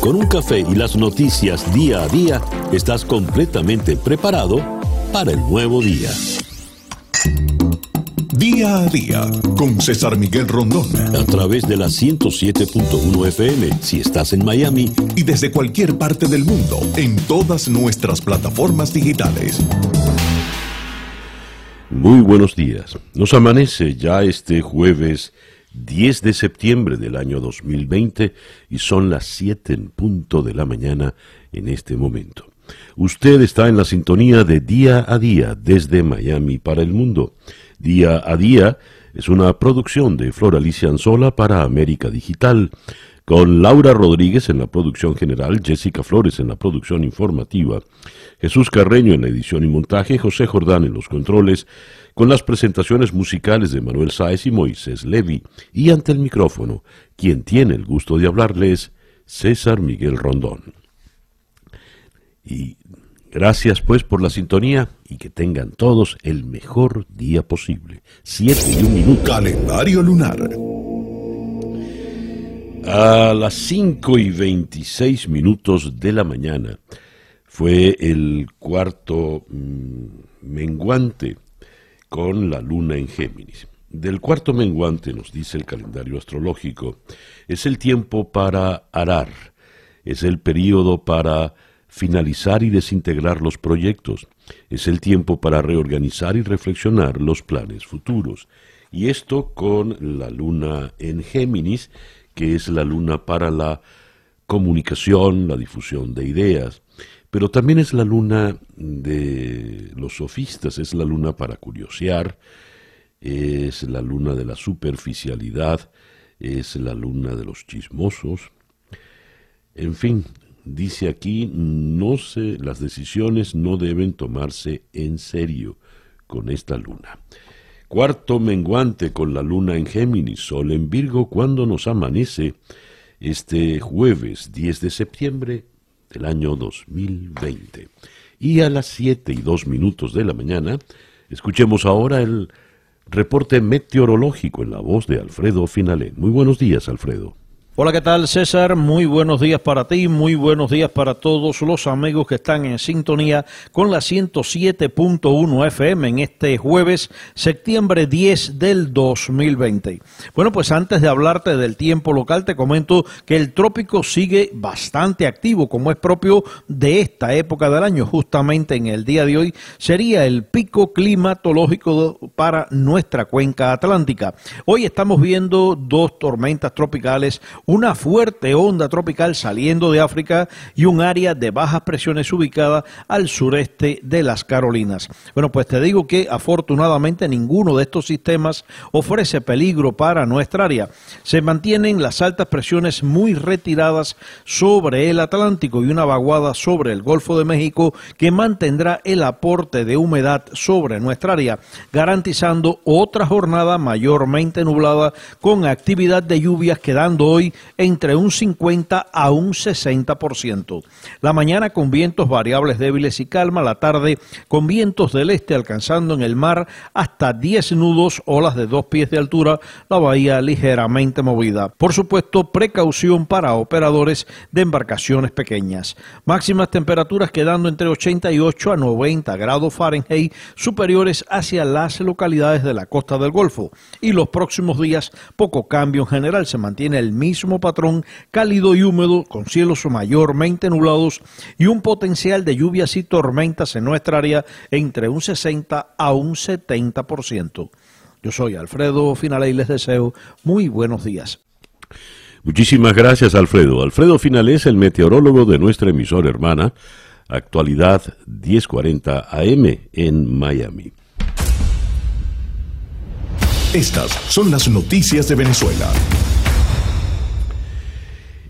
Con un café y las noticias día a día, estás completamente preparado para el nuevo día. Día a día con César Miguel Rondón. A través de la 107.1 FM si estás en Miami. Y desde cualquier parte del mundo en todas nuestras plataformas digitales. Muy buenos días. Nos amanece ya este jueves 10 de septiembre del año 2020 y son las 7 en punto de la mañana en este momento. Usted está en la sintonía de Día a Día desde Miami para el mundo. Día a Día es una producción de Flor Alicia Anzola para América Digital, con Laura Rodríguez en la producción general, Jessica Flores en la producción informativa, Jesús Carreño en la edición y montaje, José Jordán en los controles, con las presentaciones musicales de Manuel Sáez y Moisés Levi, y ante el micrófono, quien tiene el gusto de hablarles, César Miguel Rondón. Y gracias pues por la sintonía y que tengan todos el mejor día posible. Siete y un minuto. Calendario lunar. A las 5 y 26 minutos de la mañana fue el cuarto mm, menguante con la luna en Géminis. Del cuarto menguante, nos dice el calendario astrológico, es el tiempo para arar, es el período para finalizar y desintegrar los proyectos, es el tiempo para reorganizar y reflexionar los planes futuros. Y esto con la luna en Géminis, que es la luna para la comunicación, la difusión de ideas, pero también es la luna de los sofistas, es la luna para curiosear, es la luna de la superficialidad, es la luna de los chismosos. En fin, dice aquí, no se, las decisiones no deben tomarse en serio con esta luna. Cuarto menguante con la luna en Géminis, Sol en Virgo, cuando nos amanece este jueves 10 de septiembre del año 2020. Y a las 7 y 2 minutos de la mañana, escuchemos ahora el reporte meteorológico en la voz de Alfredo Finalé. Muy buenos días, Alfredo. Hola, ¿qué tal César? Muy buenos días para ti, muy buenos días para todos los amigos que están en sintonía con la 107.1 FM en este jueves, septiembre 10 del 2020. Bueno, pues antes de hablarte del tiempo local, te comento que el trópico sigue bastante activo, como es propio de esta época del año. Justamente en el día de hoy sería el pico climatológico para nuestra cuenca atlántica. Hoy estamos viendo dos tormentas tropicales una fuerte onda tropical saliendo de África y un área de bajas presiones ubicada al sureste de las Carolinas. Bueno, pues te digo que afortunadamente ninguno de estos sistemas ofrece peligro para nuestra área. Se mantienen las altas presiones muy retiradas sobre el Atlántico y una vaguada sobre el Golfo de México que mantendrá el aporte de humedad sobre nuestra área, garantizando otra jornada mayormente nublada con actividad de lluvias quedando hoy entre un 50 a un 60%. La mañana con vientos variables débiles y calma, la tarde con vientos del este alcanzando en el mar hasta 10 nudos, olas de dos pies de altura, la bahía ligeramente movida. Por supuesto, precaución para operadores de embarcaciones pequeñas. Máximas temperaturas quedando entre 88 a 90 grados Fahrenheit superiores hacia las localidades de la costa del Golfo. Y los próximos días, poco cambio en general, se mantiene el mismo patrón cálido y húmedo con cielos mayormente nublados y un potencial de lluvias y tormentas en nuestra área entre un 60 a un 70%. Yo soy Alfredo Finale y les deseo muy buenos días. Muchísimas gracias, Alfredo. Alfredo Finale es el meteorólogo de nuestra emisora hermana, actualidad 1040 AM en Miami. Estas son las noticias de Venezuela.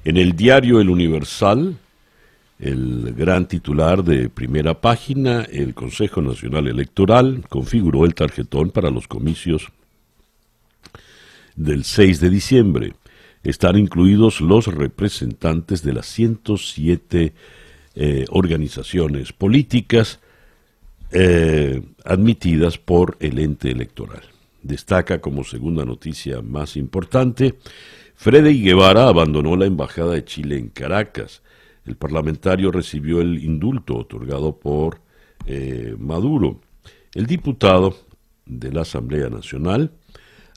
En el diario El Universal, el gran titular de primera página, el Consejo Nacional Electoral configuró el tarjetón para los comicios del 6 de diciembre. Están incluidos los representantes de las 107 eh, organizaciones políticas eh, admitidas por el ente electoral. Destaca como segunda noticia más importante Freddy Guevara abandonó la embajada de Chile en Caracas. El parlamentario recibió el indulto otorgado por eh, Maduro. El diputado de la Asamblea Nacional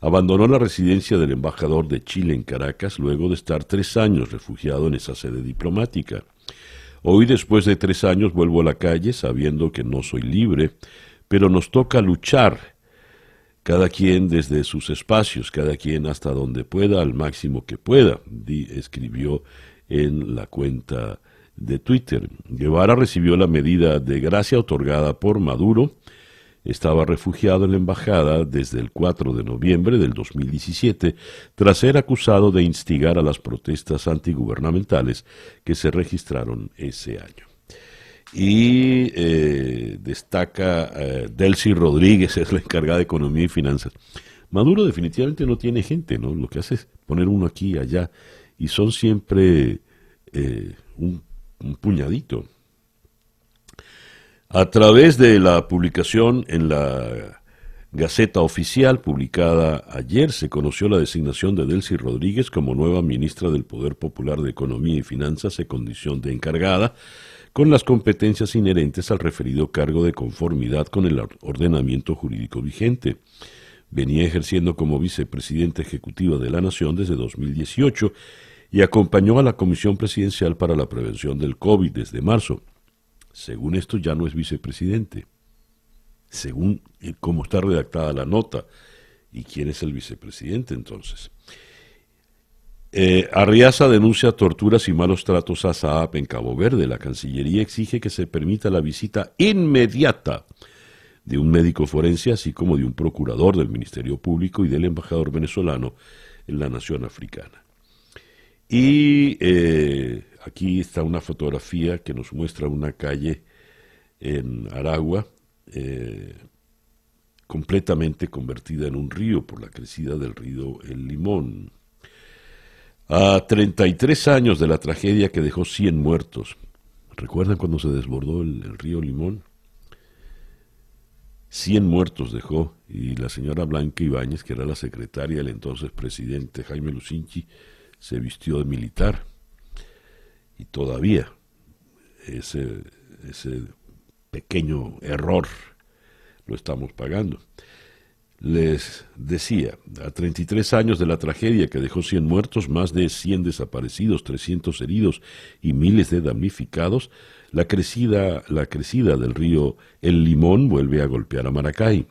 abandonó la residencia del embajador de Chile en Caracas luego de estar tres años refugiado en esa sede diplomática. Hoy, después de tres años, vuelvo a la calle sabiendo que no soy libre, pero nos toca luchar, cada quien desde sus espacios, cada quien hasta donde pueda, al máximo que pueda, escribió en la cuenta de Twitter. Guevara recibió la medida de gracia otorgada por Maduro, estaba refugiado en la embajada desde el 4 de noviembre del 2017 tras ser acusado de instigar a las protestas antigubernamentales que se registraron ese año. Y eh, destaca eh, Delcy Rodríguez, es la encargada de Economía y Finanzas. Maduro definitivamente no tiene gente, ¿no? Lo que hace es poner uno aquí y allá, y son siempre eh, un puñadito. A través de la publicación en la Gaceta Oficial, publicada ayer, se conoció la designación de Delcy Rodríguez como nueva ministra del Poder Popular de Economía y Finanzas en condición de encargada, con las competencias inherentes al referido cargo de conformidad con el ordenamiento jurídico vigente. Venía ejerciendo como vicepresidenta ejecutiva de la Nación desde 2018 y acompañó a la Comisión Presidencial para la Prevención del COVID desde marzo. Según esto ya no es vicepresidente. Según cómo está redactada la nota. ¿Y quién es el vicepresidente entonces? Eh, Arriaza denuncia torturas y malos tratos a Saab en Cabo Verde. La Cancillería exige que se permita la visita inmediata de un médico forense, así como de un procurador del Ministerio Público y del embajador venezolano en la nación africana. Y eh, Aquí está una fotografía que nos muestra una calle en Aragua eh, completamente convertida en un río por la crecida del río El Limón. A 33 años de la tragedia que dejó 100 muertos, ¿recuerdan cuando se desbordó el, río Limón? 100 muertos dejó y la señora Blanca Ibáñez, que era la secretaria del entonces presidente Jaime Lucinchi, se vistió de militar y todavía ese pequeño error lo estamos pagando. Les decía, a 33 años de la tragedia que dejó 100 muertos, más de 100 desaparecidos, 300 heridos y miles de damnificados, la crecida, la crecida del río El Limón vuelve a golpear a Maracay.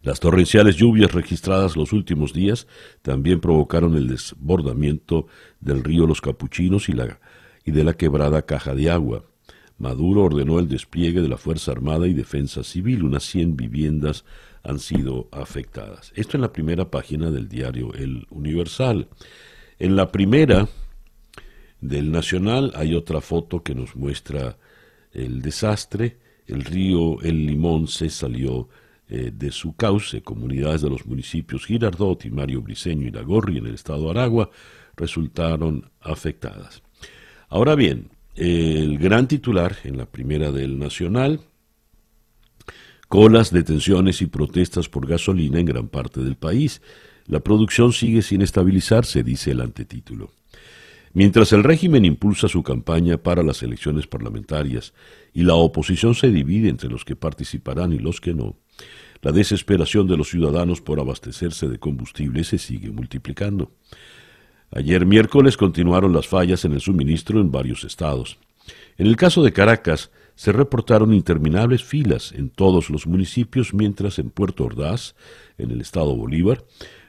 Las torrenciales lluvias registradas los últimos días también provocaron el desbordamiento del río Los Capuchinos y, la, y de la quebrada Caja de Agua. Maduro ordenó el despliegue de la Fuerza Armada y Defensa Civil. Unas 100 viviendas han sido afectadas. Esto en la primera página del diario El Universal. En la primera del Nacional hay otra foto que nos muestra el desastre. El río El Limón se salió eh, de su cauce, comunidades de los municipios Girardot y Mario Briceño y Lagorri en el estado de Aragua resultaron afectadas. Ahora bien, el gran titular en la primera del Nacional, colas, detenciones y protestas por gasolina en gran parte del país. La producción sigue sin estabilizarse, dice el antetítulo. Mientras el régimen impulsa su campaña para las elecciones parlamentarias y la oposición se divide entre los que participarán y los que no, la desesperación de los ciudadanos por abastecerse de combustible se sigue multiplicando. Ayer miércoles continuaron las fallas en el suministro en varios estados. En el caso de Caracas, se reportaron interminables filas en todos los municipios, mientras en Puerto Ordaz, en el estado Bolívar,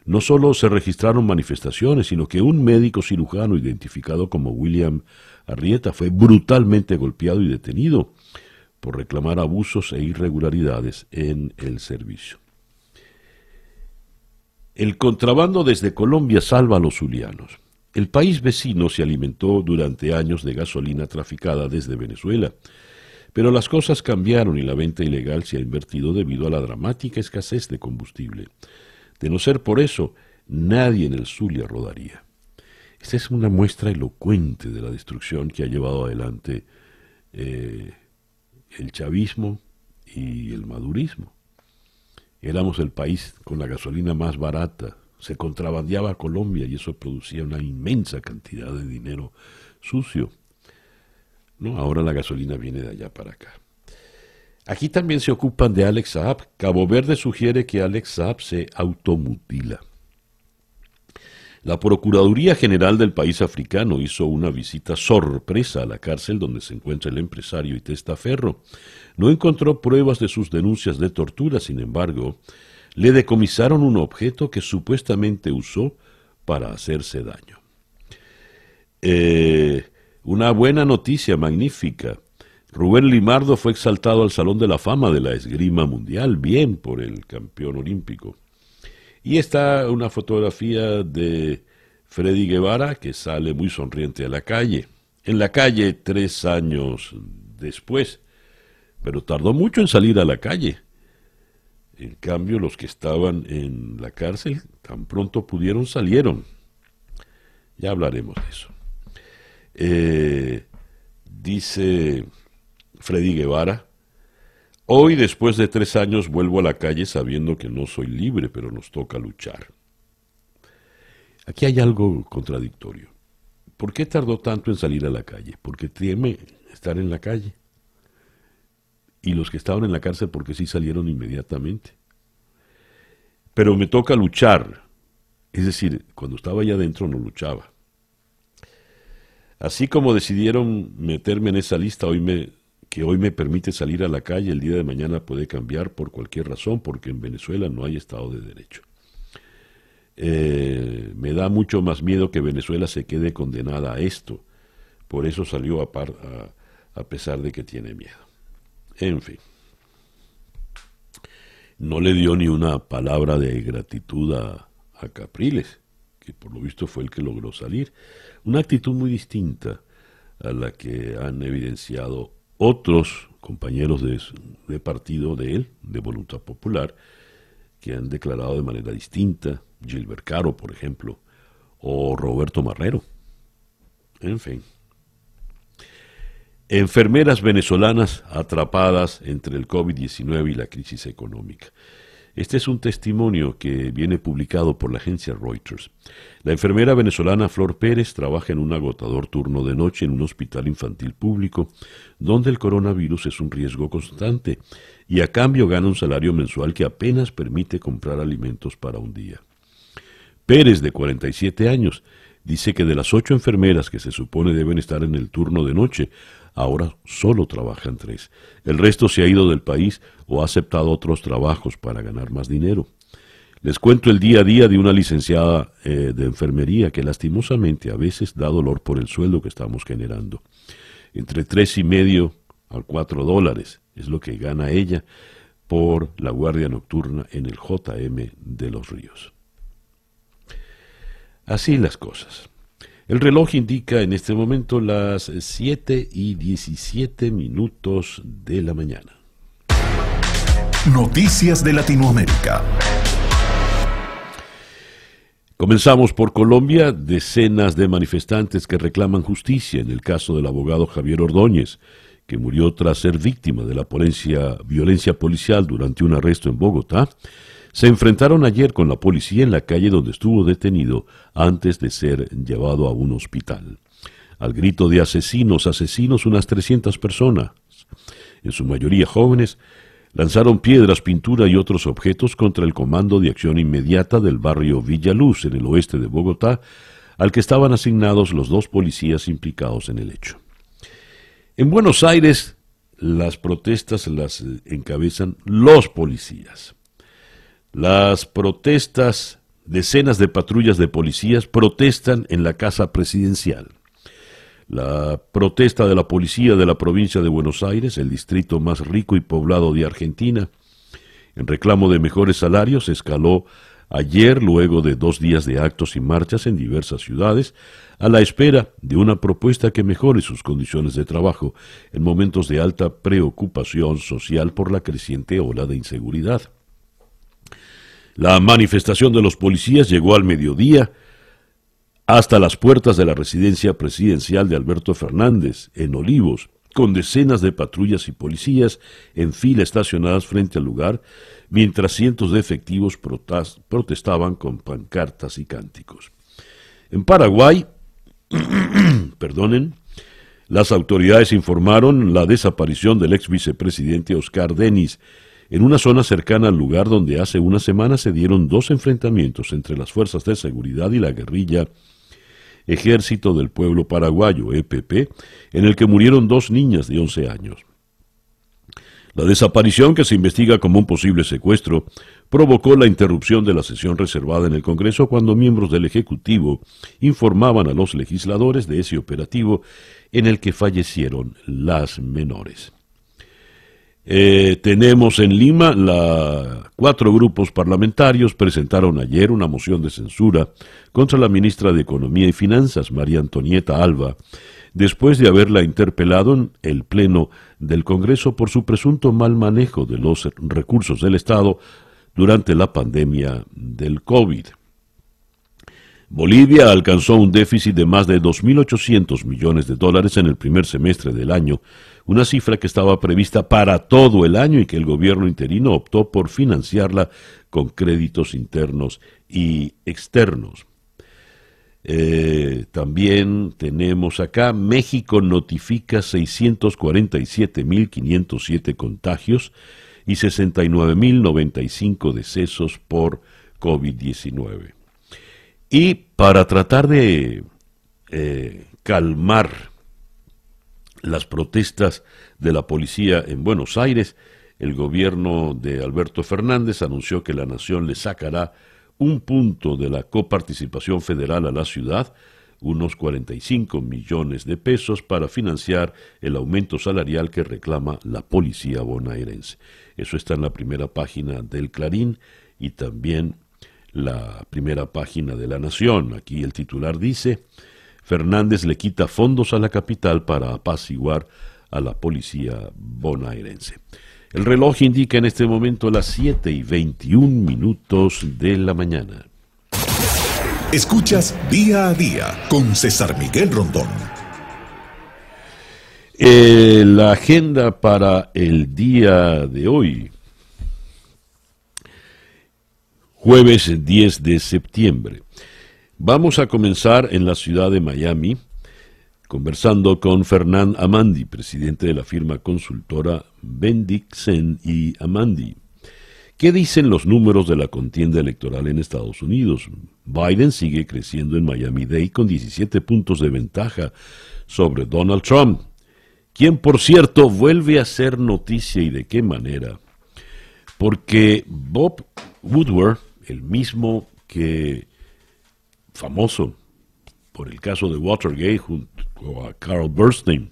no solo se registraron manifestaciones, sino que un médico cirujano identificado como William Arrieta fue brutalmente golpeado y detenido por reclamar abusos e irregularidades en el servicio. El contrabando desde Colombia salva a los zulianos. El país vecino se alimentó durante años de gasolina traficada desde Venezuela, pero las cosas cambiaron y la venta ilegal se ha invertido debido a la dramática escasez de combustible. De no ser por eso, nadie en el Zulia rodaría. Esta es una muestra elocuente de la destrucción que ha llevado adelante eh, el chavismo y el madurismo. Éramos el país con la gasolina más barata, se contrabandeaba a Colombia y eso producía una inmensa cantidad de dinero sucio. Ahora la gasolina viene de allá para acá. Aquí también se ocupan de Alex Saab. Cabo Verde sugiere que Alex Saab se automutila. La Procuraduría General del país africano hizo una visita sorpresa a la cárcel donde se encuentra el empresario y testaferro. No encontró pruebas de sus denuncias de tortura, sin embargo, le decomisaron un objeto que supuestamente usó para hacerse daño. Eh, una buena noticia magnífica. Rubén Limardo fue exaltado al Salón de la Fama de la Esgrima Mundial, bien por el campeón olímpico. Y está una fotografía de Freddy Guevara que sale muy sonriente a la calle. En la calle tres años después, pero tardó mucho en salir a la calle. En cambio, los que estaban en la cárcel, tan pronto pudieron, salieron. Ya hablaremos de eso. Eh, dice Freddy Guevara, hoy después de tres años vuelvo a la calle sabiendo que no soy libre, pero nos toca luchar. Aquí hay algo contradictorio. ¿Por qué tardó tanto en salir a la calle? Porque teme estar en la calle y los que estaban en la cárcel porque sí salieron inmediatamente. Pero me toca luchar. Es decir, cuando estaba allá adentro no luchaba. Así como decidieron meterme en esa lista hoy me, que hoy me permite salir a la calle, el día de mañana puede cambiar por cualquier razón, porque en Venezuela no hay Estado de Derecho. Eh, me da mucho más miedo que Venezuela se quede condenada a esto. Por eso salió a, a pesar de que tiene miedo. En fin. No le dio ni una palabra de gratitud a, Capriles, que por lo visto fue el que logró salir. Una actitud muy distinta a la que han evidenciado otros compañeros de, partido de él, de Voluntad Popular, que han declarado de manera distinta, Gilbert Caro, por ejemplo, o Roberto Marrero. En fin. Enfermeras venezolanas atrapadas entre el COVID-19 y la crisis económica. Este es un testimonio que viene publicado por la agencia Reuters. La enfermera venezolana Flor Pérez trabaja en un agotador turno de noche en un hospital infantil público, donde el coronavirus es un riesgo constante, y a cambio gana un salario mensual que apenas permite comprar alimentos para un día. Pérez, de 47 años, dice que de las ocho enfermeras que se supone deben estar en el turno de noche, ahora solo trabajan tres. El resto se ha ido del país o ha aceptado otros trabajos para ganar más dinero. Les cuento el día a día de una licenciada eh, de enfermería que lastimosamente a veces da dolor por el sueldo que estamos generando. Entre tres y medio a cuatro dólares es lo que gana ella por la guardia nocturna en el JM de los Ríos. Así las cosas. El reloj indica en este momento las 7 y 17 minutos de la mañana. Noticias de Latinoamérica. Comenzamos por Colombia, decenas de manifestantes que reclaman justicia en el caso del abogado Javier Ordóñez, que murió tras ser víctima de la violencia policial durante un arresto en Bogotá, se enfrentaron ayer con la policía en la calle donde estuvo detenido antes de ser llevado a un hospital. Al grito de asesinos, asesinos, unas 300 personas, en su mayoría jóvenes, lanzaron piedras, pintura y otros objetos contra el Comando de Acción Inmediata del barrio Villaluz, en el oeste de Bogotá, al que estaban asignados los dos policías implicados en el hecho. En Buenos Aires, las protestas las encabezan los policías. Las protestas, decenas de patrullas de policías protestan en la Casa Presidencial. La protesta de la policía de la provincia de Buenos Aires, el distrito más rico y poblado de Argentina, en reclamo de mejores salarios, escaló ayer luego de dos días de actos y marchas en diversas ciudades, a la espera de una propuesta que mejore sus condiciones de trabajo en momentos de alta preocupación social por la creciente ola de inseguridad. La manifestación de los policías llegó al mediodía hasta las puertas de la residencia presidencial de Alberto Fernández, en Olivos, con decenas de patrullas y policías en fila estacionadas frente al lugar, mientras cientos de efectivos protestaban con pancartas y cánticos. En Paraguay, perdonen, las autoridades informaron la desaparición del ex vicepresidente Oscar Denis en una zona cercana al lugar donde hace una semana se dieron dos enfrentamientos entre las fuerzas de seguridad y la guerrilla Ejército del Pueblo Paraguayo, EPP, en el que murieron dos niñas de 11 años. La desaparición, que se investiga como un posible secuestro, provocó la interrupción de la sesión reservada en el Congreso cuando miembros del Ejecutivo informaban a los legisladores de ese operativo en el que fallecieron las menores. Eh, tenemos en Lima la, cuatro grupos parlamentarios presentaron ayer una moción de censura contra la ministra de Economía y Finanzas, María Antonieta Alba, después de haberla interpelado en el Pleno del Congreso por su presunto mal manejo de los recursos del Estado durante la pandemia del COVID. Bolivia alcanzó un déficit de más de 2.800 millones de dólares en el primer semestre del año, una cifra que estaba prevista para todo el año y que el gobierno interino optó por financiarla con créditos internos y externos. Eh, también tenemos acá, México notifica 647.507 contagios y 69.095 decesos por COVID-19. Y para tratar de eh, calmar las protestas de la policía en Buenos Aires, el gobierno de Alberto Fernández anunció que la nación le sacará un punto de la coparticipación federal a la ciudad, unos 45 millones de pesos para financiar el aumento salarial que reclama la policía bonaerense. Eso está en la primera página del Clarín y también la primera página de La Nación. Aquí el titular dice, Fernández le quita fondos a la capital para apaciguar a la policía bonaerense. El reloj indica en este momento las 7 y 21 minutos de la mañana. Escuchas día a día con César Miguel Rondón. Eh, la agenda para el día de hoy jueves 10 de septiembre. Vamos a comenzar en la ciudad de Miami, conversando con Fernán Amandi, presidente de la firma consultora Bendixen y Amandi. ¿Qué dicen los números de la contienda electoral en Estados Unidos? Biden sigue creciendo en Miami-Dade con 17 puntos de ventaja sobre Donald Trump, quien por cierto vuelve a ser noticia y de qué manera. Porque Bob Woodward, el mismo que famoso por el caso de Watergate junto a Carl Bernstein,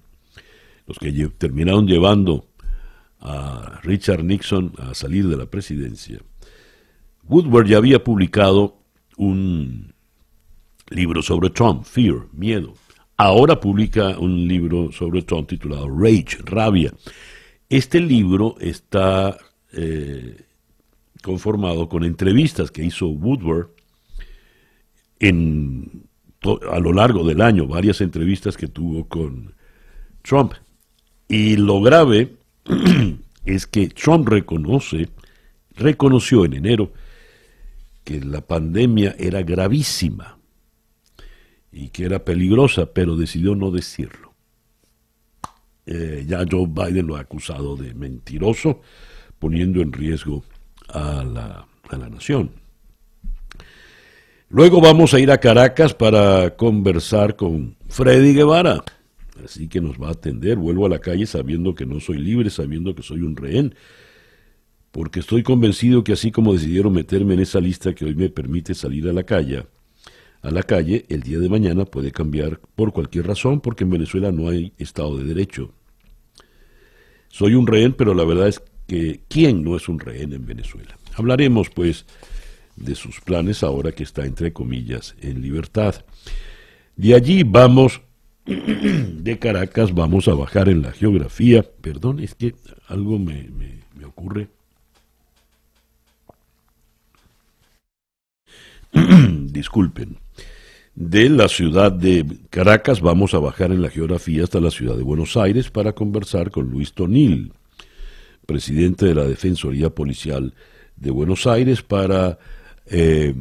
los que terminaron llevando a Richard Nixon a salir de la presidencia. Woodward ya había publicado un libro sobre Trump, Fear, Miedo. Ahora publica un libro sobre Trump titulado Rage, Rabia. Este libro está eh, conformado con entrevistas que hizo Woodward en, a lo largo del año, varias entrevistas que tuvo con Trump. Y lo grave es que Trump reconoce, reconoció en enero que la pandemia era gravísima y que era peligrosa, pero decidió no decirlo. Eh, ya Joe Biden lo ha acusado de mentiroso, poniendo en riesgo a la, a la nación. Luego vamos a ir a Caracas para conversar con Freddy Guevara. Así que nos va a atender. Vuelvo a la calle sabiendo que no soy libre, sabiendo que soy un rehén. Porque estoy convencido que así como decidieron meterme en esa lista que hoy me permite salir a la calle, a la calle, el día de mañana puede cambiar por cualquier razón, porque en Venezuela no hay Estado de Derecho. Soy un rehén, pero la verdad es que ¿quién no es un rehén en Venezuela? Hablaremos, pues, de sus planes ahora que está, entre comillas, en libertad. De allí vamos, de Caracas, vamos a bajar en la geografía. Perdón, es que algo me, me ocurre. Disculpen. De la ciudad de Caracas vamos a bajar en la geografía hasta la ciudad de Buenos Aires para conversar con Luis Tonil, presidente de la Defensoría Policial de Buenos Aires, para eh,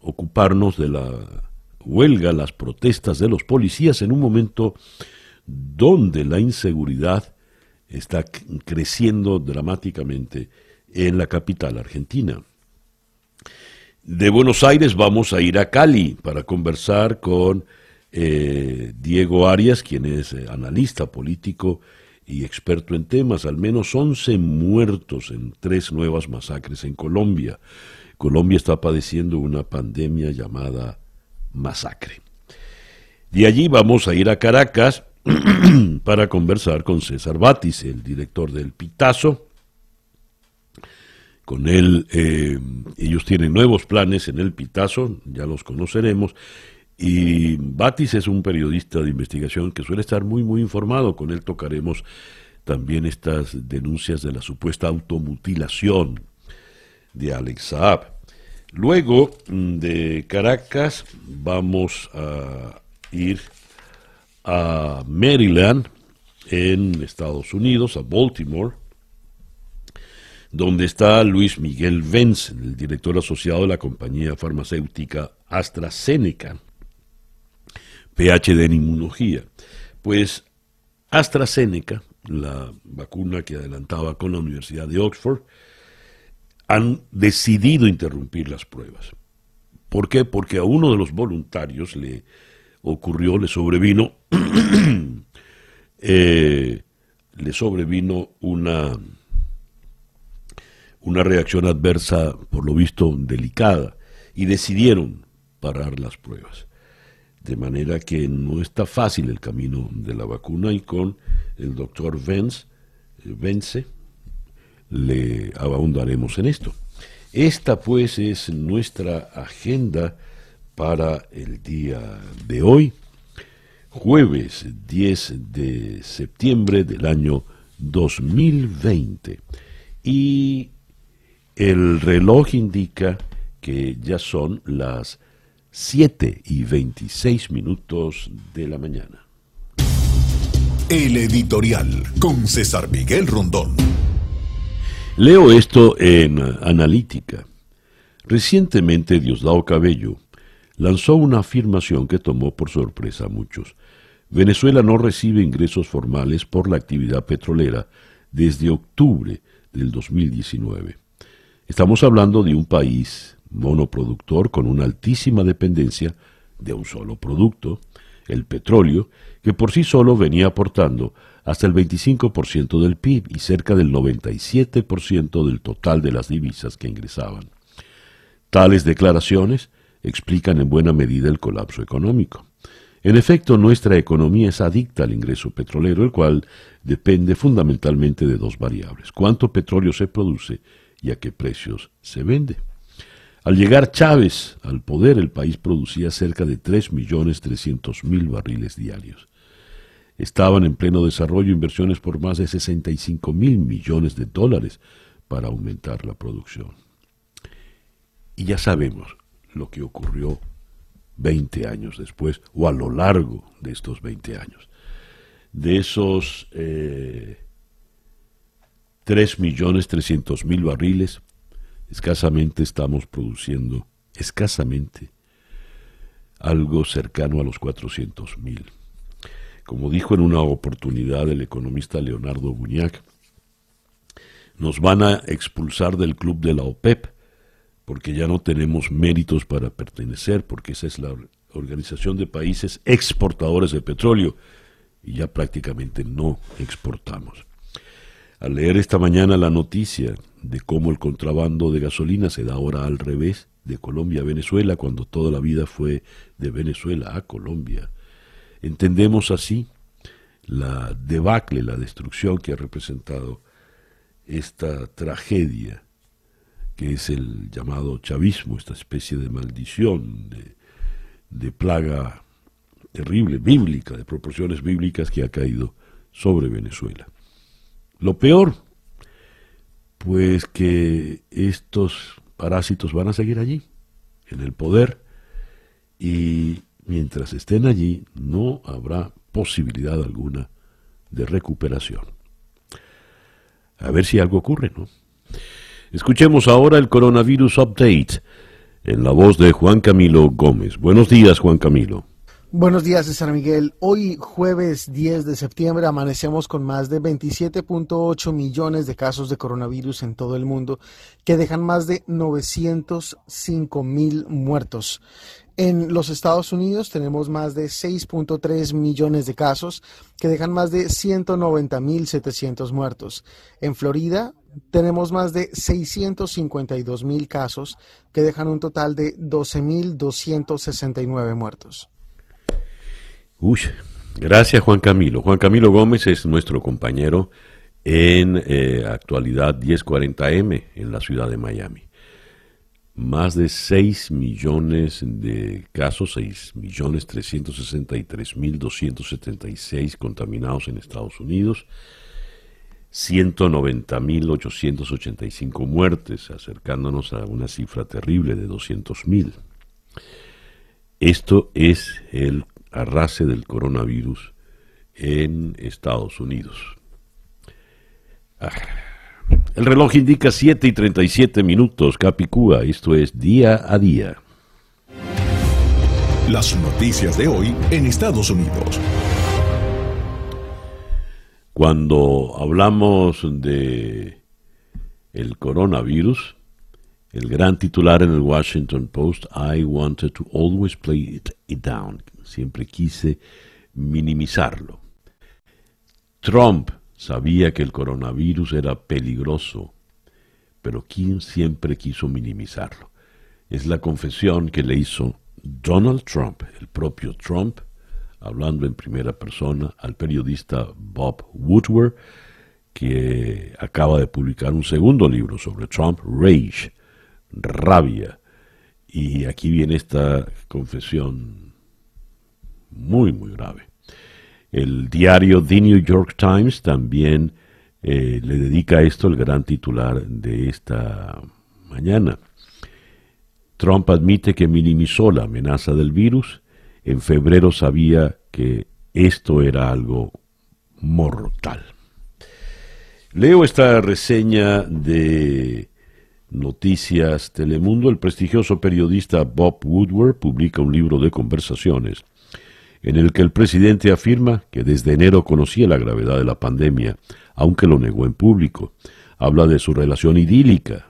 ocuparnos de la huelga, las protestas de los policías en un momento donde la inseguridad está creciendo dramáticamente en la capital argentina. De Buenos Aires vamos a ir a Cali para conversar con eh, Diego Arias, quien es eh, analista político y experto en temas. Al menos 11 muertos en tres nuevas masacres en Colombia. Colombia está padeciendo una pandemia llamada masacre. De allí vamos a ir a Caracas para conversar con César Batis, el director del Pitazo. Con él, eh, ellos tienen nuevos planes en el Pitazo, ya los conoceremos. Y Batis es un periodista de investigación que suele estar muy, muy informado. Con él tocaremos también estas denuncias de la supuesta automutilación de Alex Saab. Luego mm, de Caracas vamos a ir a Maryland, en Estados Unidos, a Baltimore, donde está Luis Miguel Vence, el director asociado de la compañía farmacéutica AstraZeneca, PhD en inmunología. Pues AstraZeneca, la vacuna que adelantaba con la Universidad de Oxford, han decidido interrumpir las pruebas. ¿Por qué? Porque a uno de los voluntarios le ocurrió, le sobrevino, eh, le sobrevino una, una reacción adversa, por lo visto, delicada, y decidieron parar las pruebas. De manera que no está fácil el camino de la vacuna y con el doctor Vence, Vence le abundaremos en esto. Esta pues es nuestra agenda para el día de hoy, jueves 10 de septiembre del año 2020. Y el reloj indica que ya son las 7 y 26 minutos de la mañana. El editorial con César Miguel Rondón. Leo esto en Analítica. Recientemente Diosdado Cabello lanzó una afirmación que tomó por sorpresa a muchos. Venezuela no recibe ingresos formales por la actividad petrolera desde octubre del 2019. Estamos hablando de un país monoproductor con una altísima dependencia de un solo producto, el petróleo, que por sí solo venía aportando hasta el 25% del PIB y cerca del 97% del total de las divisas que ingresaban. Tales declaraciones explican en buena medida el colapso económico. En efecto, nuestra economía es adicta al ingreso petrolero, el cual depende fundamentalmente de dos variables. Cuánto petróleo se produce y a qué precios se vende. Al llegar Chávez al poder, el país producía cerca de 3.300.000 barriles diarios estaban en pleno desarrollo inversiones por más de 65 mil millones de dólares para aumentar la producción. Y ya sabemos lo que ocurrió 20 años después, o a lo largo de estos 20 años. De esos eh, 3 millones 300 mil barriles, escasamente estamos produciendo, escasamente, algo cercano a los 400 mil. Como dijo en una oportunidad el economista Leonardo Buñac, nos van a expulsar del club de la OPEP porque ya no tenemos méritos para pertenecer, porque esa es la organización de países exportadores de petróleo y ya prácticamente no exportamos. Al leer esta mañana la noticia de cómo el contrabando de gasolina se da ahora al revés, de Colombia a Venezuela, cuando toda la vida fue de Venezuela a Colombia, Entendemos así la debacle, la destrucción que ha representado esta tragedia que es el llamado chavismo, esta especie de maldición, de, plaga terrible, bíblica, de proporciones bíblicas que ha caído sobre Venezuela. Lo peor, pues que estos parásitos van a seguir allí, en el poder, y mientras estén allí, no habrá posibilidad alguna de recuperación. A ver si algo ocurre, ¿no? Escuchemos ahora el coronavirus update en la voz de Juan Camilo Gómez. Buenos días, Juan Camilo. Buenos días, César Miguel. Hoy, jueves 10 de septiembre, amanecemos con más de 27.8 millones de casos de coronavirus en todo el mundo, que dejan más de 905 mil muertos. En los Estados Unidos tenemos más de 6.3 millones de casos, que dejan más de 190 mil 700 muertos. En Florida tenemos más de 652 mil casos, que dejan un total de 12 mil 269 muertos. Uy, gracias Juan Camilo. Juan Camilo Gómez es nuestro compañero en eh, actualidad 1040M en la ciudad de Miami. Más de 6 millones de casos, 6 millones 363 mil 276 contaminados en Estados Unidos, 190 mil 885 muertes, acercándonos a una cifra terrible de 200 mil. Esto es el arrase del coronavirus en Estados Unidos. Ah. El reloj indica 7 y 37 minutos, Capicúa. Esto es día a día. Las noticias de hoy en Estados Unidos. Cuando hablamos de el coronavirus, el gran titular en el Washington Post, I wanted to always play it down siempre quise minimizarlo. Trump sabía que el coronavirus era peligroso, pero ¿quién siempre quiso minimizarlo? Es la confesión que le hizo Donald Trump, el propio Trump, hablando en primera persona al periodista Bob Woodward, que acaba de publicar un segundo libro sobre Trump, Rage, Rabia. Y aquí viene esta confesión muy, muy grave. El diario The New York Times también eh, le dedica a esto el gran titular de esta mañana. Trump admite que minimizó la amenaza del virus. En febrero sabía que esto era algo mortal. Leo esta reseña de Noticias Telemundo. El prestigioso periodista Bob Woodward publica un libro de conversaciones en el que el presidente afirma que desde enero conocía la gravedad de la pandemia, aunque lo negó en público. Habla de su relación idílica,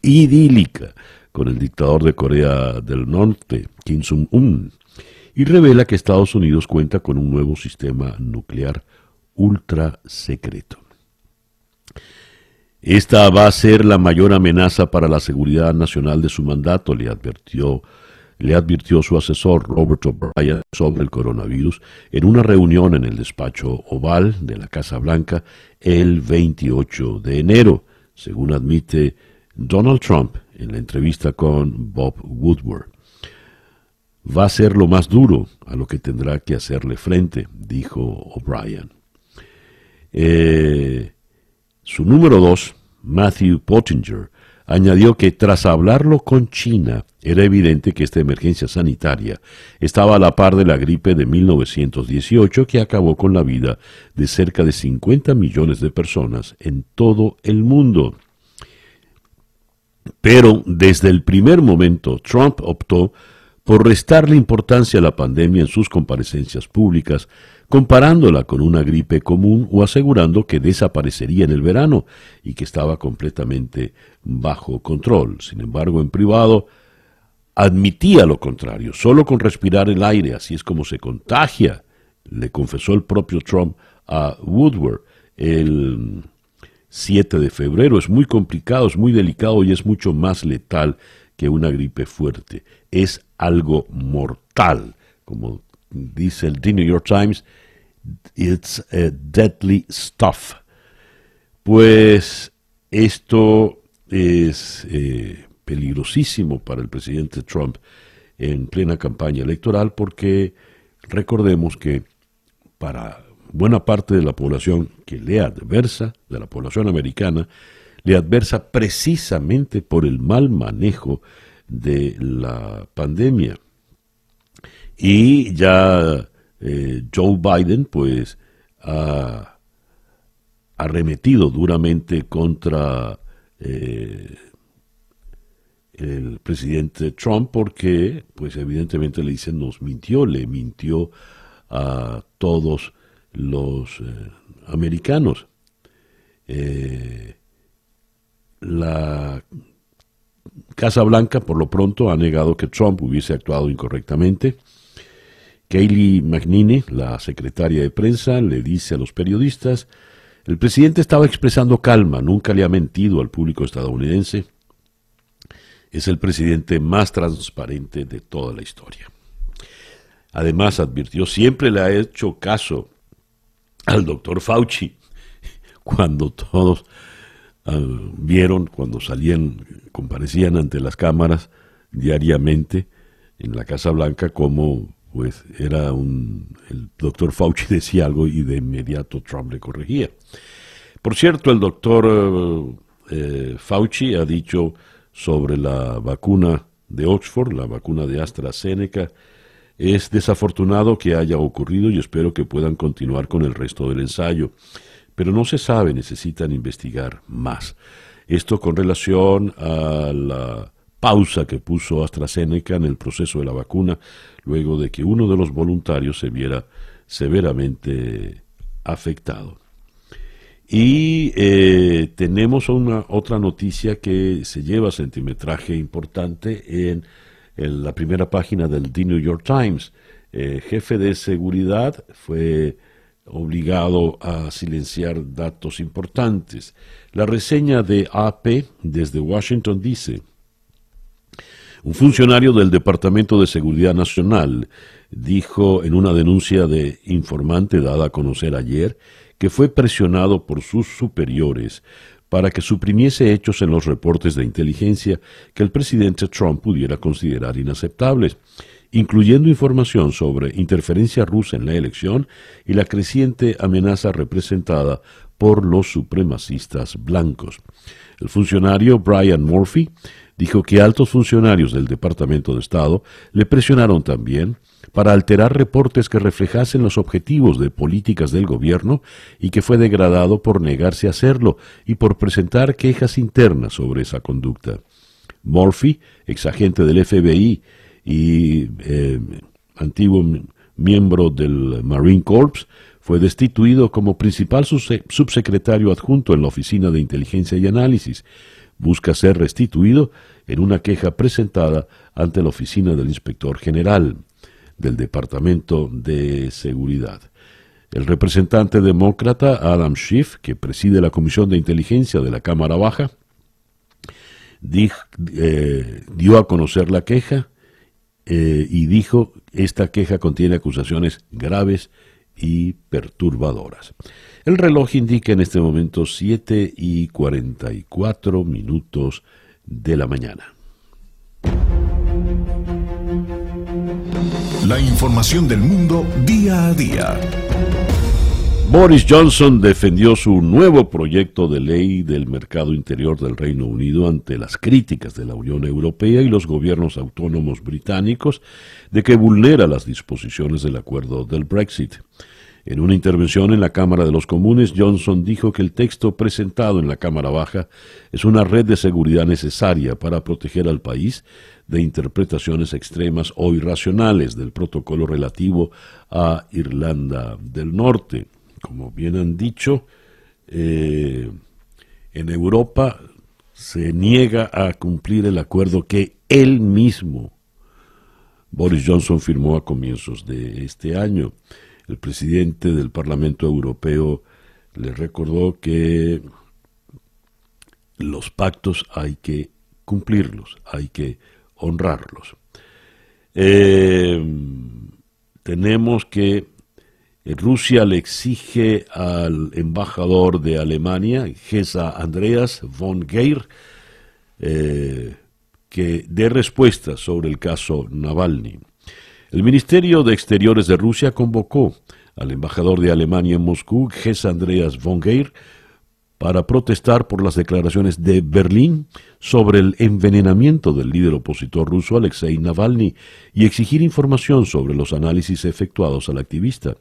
idílica, con el dictador de Corea del Norte, Kim Jong-un, y revela que Estados Unidos cuenta con un nuevo sistema nuclear ultra secreto. Esta va a ser la mayor amenaza para la seguridad nacional de su mandato, le advirtió le advirtió su asesor Robert O'Brien sobre el coronavirus en una reunión en el despacho oval de la Casa Blanca el 28 de enero, según admite Donald Trump en la entrevista con Bob Woodward. Va a ser lo más duro a lo que tendrá que hacerle frente, dijo O'Brien. Eh, su número dos, Matthew Pottinger, añadió que tras hablarlo con China, era evidente que esta emergencia sanitaria estaba a la par de la gripe de 1918 que acabó con la vida de cerca de 50 millones de personas en todo el mundo. Pero desde el primer momento Trump optó por restarle importancia a la pandemia en sus comparecencias públicas, comparándola con una gripe común o asegurando que desaparecería en el verano y que estaba completamente bajo control. Sin embargo, en privado admitía lo contrario, solo con respirar el aire, así es como se contagia, le confesó el propio Trump a Woodward el 7 de febrero. Es muy complicado, es muy delicado y es mucho más letal que una gripe fuerte. Es algo mortal, como dice el The New York Times, it's a deadly stuff. Pues esto es eh, peligrosísimo para el presidente Trump en plena campaña electoral porque recordemos que para buena parte de la población que le adversa, de la población americana, le adversa precisamente por el mal manejo de la pandemia. Y ya eh, Joe Biden, pues, ha arremetido duramente contra eh, el presidente Trump porque, pues evidentemente le dicen, nos mintió, le mintió a todos los eh, americanos. Eh, la Casa Blanca, por lo pronto, ha negado que Trump hubiese actuado incorrectamente. Kayleigh McNeely, la secretaria de prensa, le dice a los periodistas, el presidente estaba expresando calma, nunca le ha mentido al público estadounidense. Es el presidente más transparente de toda la historia. Además, advirtió, siempre le ha hecho caso al doctor Fauci cuando todos ah, vieron, cuando salían, comparecían ante las cámaras diariamente en la Casa Blanca, como pues era un, el doctor Fauci decía algo y de inmediato Trump le corregía. Por cierto, el doctor eh, Fauci ha dicho sobre la vacuna de Oxford, la vacuna de AstraZeneca, es desafortunado que haya ocurrido y espero que puedan continuar con el resto del ensayo. Pero no se sabe, necesitan investigar más. Esto con relación a la pausa que puso AstraZeneca en el proceso de la vacuna luego de que uno de los voluntarios se viera severamente afectado. Y eh, tenemos una otra noticia que se lleva centimetraje importante en, la primera página del The New York Times. El jefe de seguridad fue obligado a silenciar datos importantes. La reseña de AP desde Washington dice, un funcionario del Departamento de Seguridad Nacional dijo en una denuncia de informante dada a conocer ayer que fue presionado por sus superiores para que suprimiese hechos en los reportes de inteligencia que el presidente Trump pudiera considerar inaceptables, incluyendo información sobre interferencia rusa en la elección y la creciente amenaza representada por los supremacistas blancos. El funcionario Brian Murphy dijo que altos funcionarios del Departamento de Estado le presionaron también para alterar reportes que reflejasen los objetivos de políticas del gobierno y que fue degradado por negarse a hacerlo y por presentar quejas internas sobre esa conducta. Murphy, exagente del FBI y eh, antiguo miembro del Marine Corps, fue destituido como principal subsecretario adjunto en la Oficina de Inteligencia y Análisis busca ser restituido en una queja presentada ante la oficina del inspector general del Departamento de Seguridad. El representante demócrata Adam Schiff, que preside la Comisión de Inteligencia de la Cámara Baja, eh, dio a conocer la queja eh, y dijo esta queja contiene acusaciones graves y perturbadoras. El reloj indica en este momento 7 y 44 minutos de la mañana. La información del mundo día a día. Boris Johnson defendió su nuevo proyecto de ley del mercado interior del Reino Unido ante las críticas de la Unión Europea y los gobiernos autónomos británicos de que vulnera las disposiciones del acuerdo del Brexit. En una intervención en la Cámara de los Comunes, Johnson dijo que el texto presentado en la Cámara Baja es una red de seguridad necesaria para proteger al país de interpretaciones extremas o irracionales del protocolo relativo a Irlanda del Norte. Como bien han dicho, eh, en Europa se niega a cumplir el acuerdo que él mismo, Boris Johnson, firmó a comienzos de este año el presidente del Parlamento Europeo le recordó que los pactos hay que cumplirlos, hay que honrarlos. Eh, tenemos que Rusia le exige al embajador de Alemania, Gesa Andreas von Geir, eh, que dé respuesta sobre el caso Navalny. El Ministerio de Exteriores de Rusia convocó al embajador de Alemania en Moscú, Ges Andreas von Geir, para protestar por las declaraciones de Berlín sobre el envenenamiento del líder opositor ruso Alexei Navalny y exigir información sobre los análisis efectuados al activista.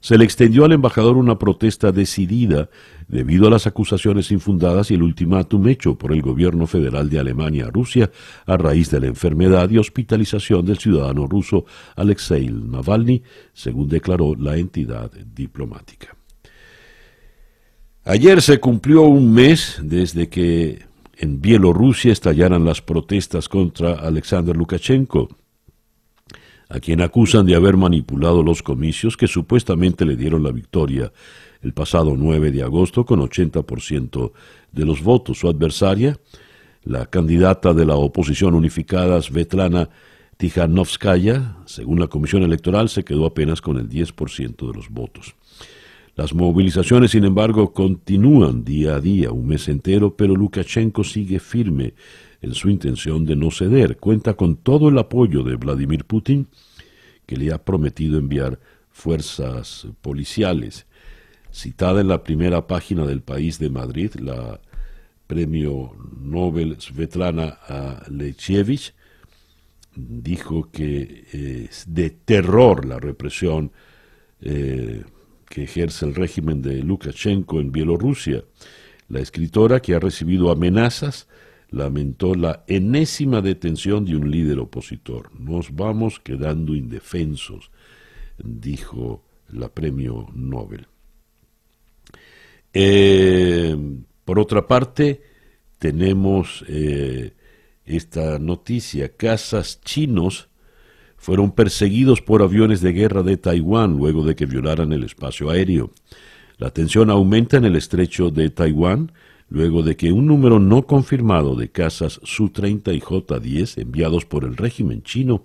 Se le extendió al embajador una protesta decidida debido a las acusaciones infundadas y el ultimátum hecho por el gobierno federal de Alemania a Rusia a raíz de la enfermedad y hospitalización del ciudadano ruso Alexei Navalny, según declaró la entidad diplomática. Ayer se cumplió un mes desde que en Bielorrusia estallaran las protestas contra Alexander Lukashenko, a quien acusan de haber manipulado los comicios que supuestamente le dieron la victoria el pasado 9 de agosto con 80% de los votos. Su adversaria, la candidata de la oposición unificada Svetlana Tijanovskaya, según la Comisión Electoral, se quedó apenas con el 10% de los votos. Las movilizaciones, sin embargo, continúan día a día, un mes entero, pero Lukashenko sigue firme en su intención de no ceder. Cuenta con todo el apoyo de Vladimir Putin, que le ha prometido enviar fuerzas policiales. Citada en la primera página del país de Madrid, la premio Nobel Svetlana Alexievich dijo que es de terror la represión eh, que ejerce el régimen de Lukashenko en Bielorrusia. La escritora, que ha recibido amenazas, lamentó la enésima detención de un líder opositor. Nos vamos quedando indefensos, dijo la premio Nobel. Eh, por otra parte, tenemos eh, esta noticia, casas chinos fueron perseguidos por aviones de guerra de Taiwán luego de que violaran el espacio aéreo. La tensión aumenta en el estrecho de Taiwán luego de que un número no confirmado de casas Su-30 y J-10 enviados por el régimen chino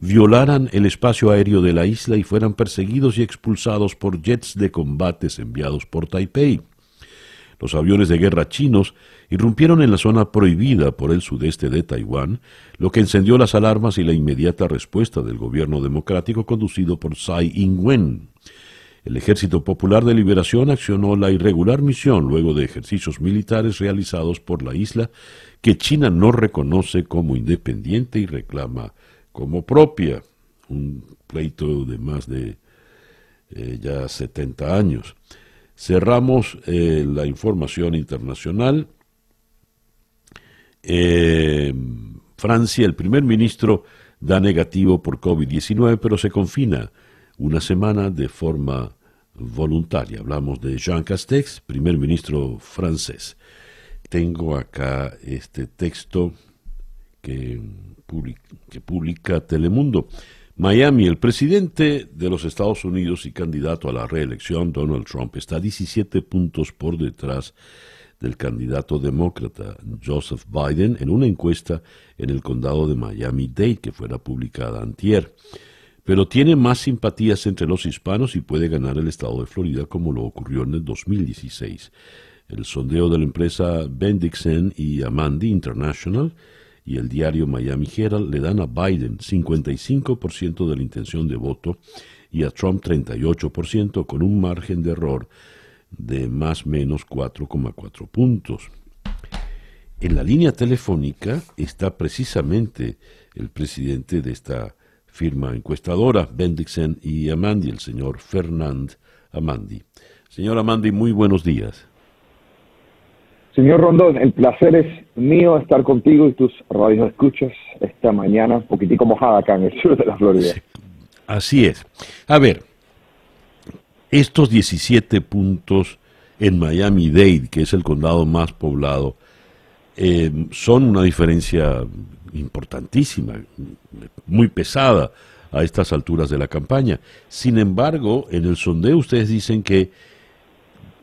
violaran el espacio aéreo de la isla y fueran perseguidos y expulsados por jets de combates enviados por Taipei. Los aviones de guerra chinos irrumpieron en la zona prohibida por el sudeste de Taiwán, lo que encendió las alarmas y la inmediata respuesta del gobierno democrático conducido por Tsai Ing-wen. El Ejército Popular de Liberación accionó la irregular misión luego de ejercicios militares realizados por la isla que China no reconoce como independiente y reclama como propia. Un pleito de más de eh, ya 70 años. Cerramos eh, la información internacional. Eh, Francia, el primer ministro da negativo por COVID-19, pero se confina una semana de forma voluntaria. Hablamos de Jean Castex, primer ministro francés. Tengo acá este texto que publica Telemundo. Miami, el presidente de los Estados Unidos y candidato a la reelección, Donald Trump, está 17 puntos por detrás del candidato demócrata Joseph Biden en una encuesta en el condado de Miami-Dade que fuera publicada antier. Pero tiene más simpatías entre los hispanos y puede ganar el estado de Florida como lo ocurrió en el 2016. El sondeo de la empresa Bendixen y Amandi International y el diario Miami Herald le dan a Biden 55% de la intención de voto y a Trump 38% con un margen de error de más o menos 4,4 puntos. En la línea telefónica está precisamente el presidente de esta firma encuestadora, Bendixen y Amandi, el señor Fernand Amandi. Señor Amandi, muy buenos días. Señor Rondón, el placer es mío estar contigo y tus radios escuchas esta mañana, un poquitico mojada acá en el sur de la Florida. así es. A ver, estos 17 puntos en Miami-Dade, que es el condado más poblado, eh, son una diferencia importantísima, muy pesada a estas alturas de la campaña. Sin embargo, en el sondeo ustedes dicen que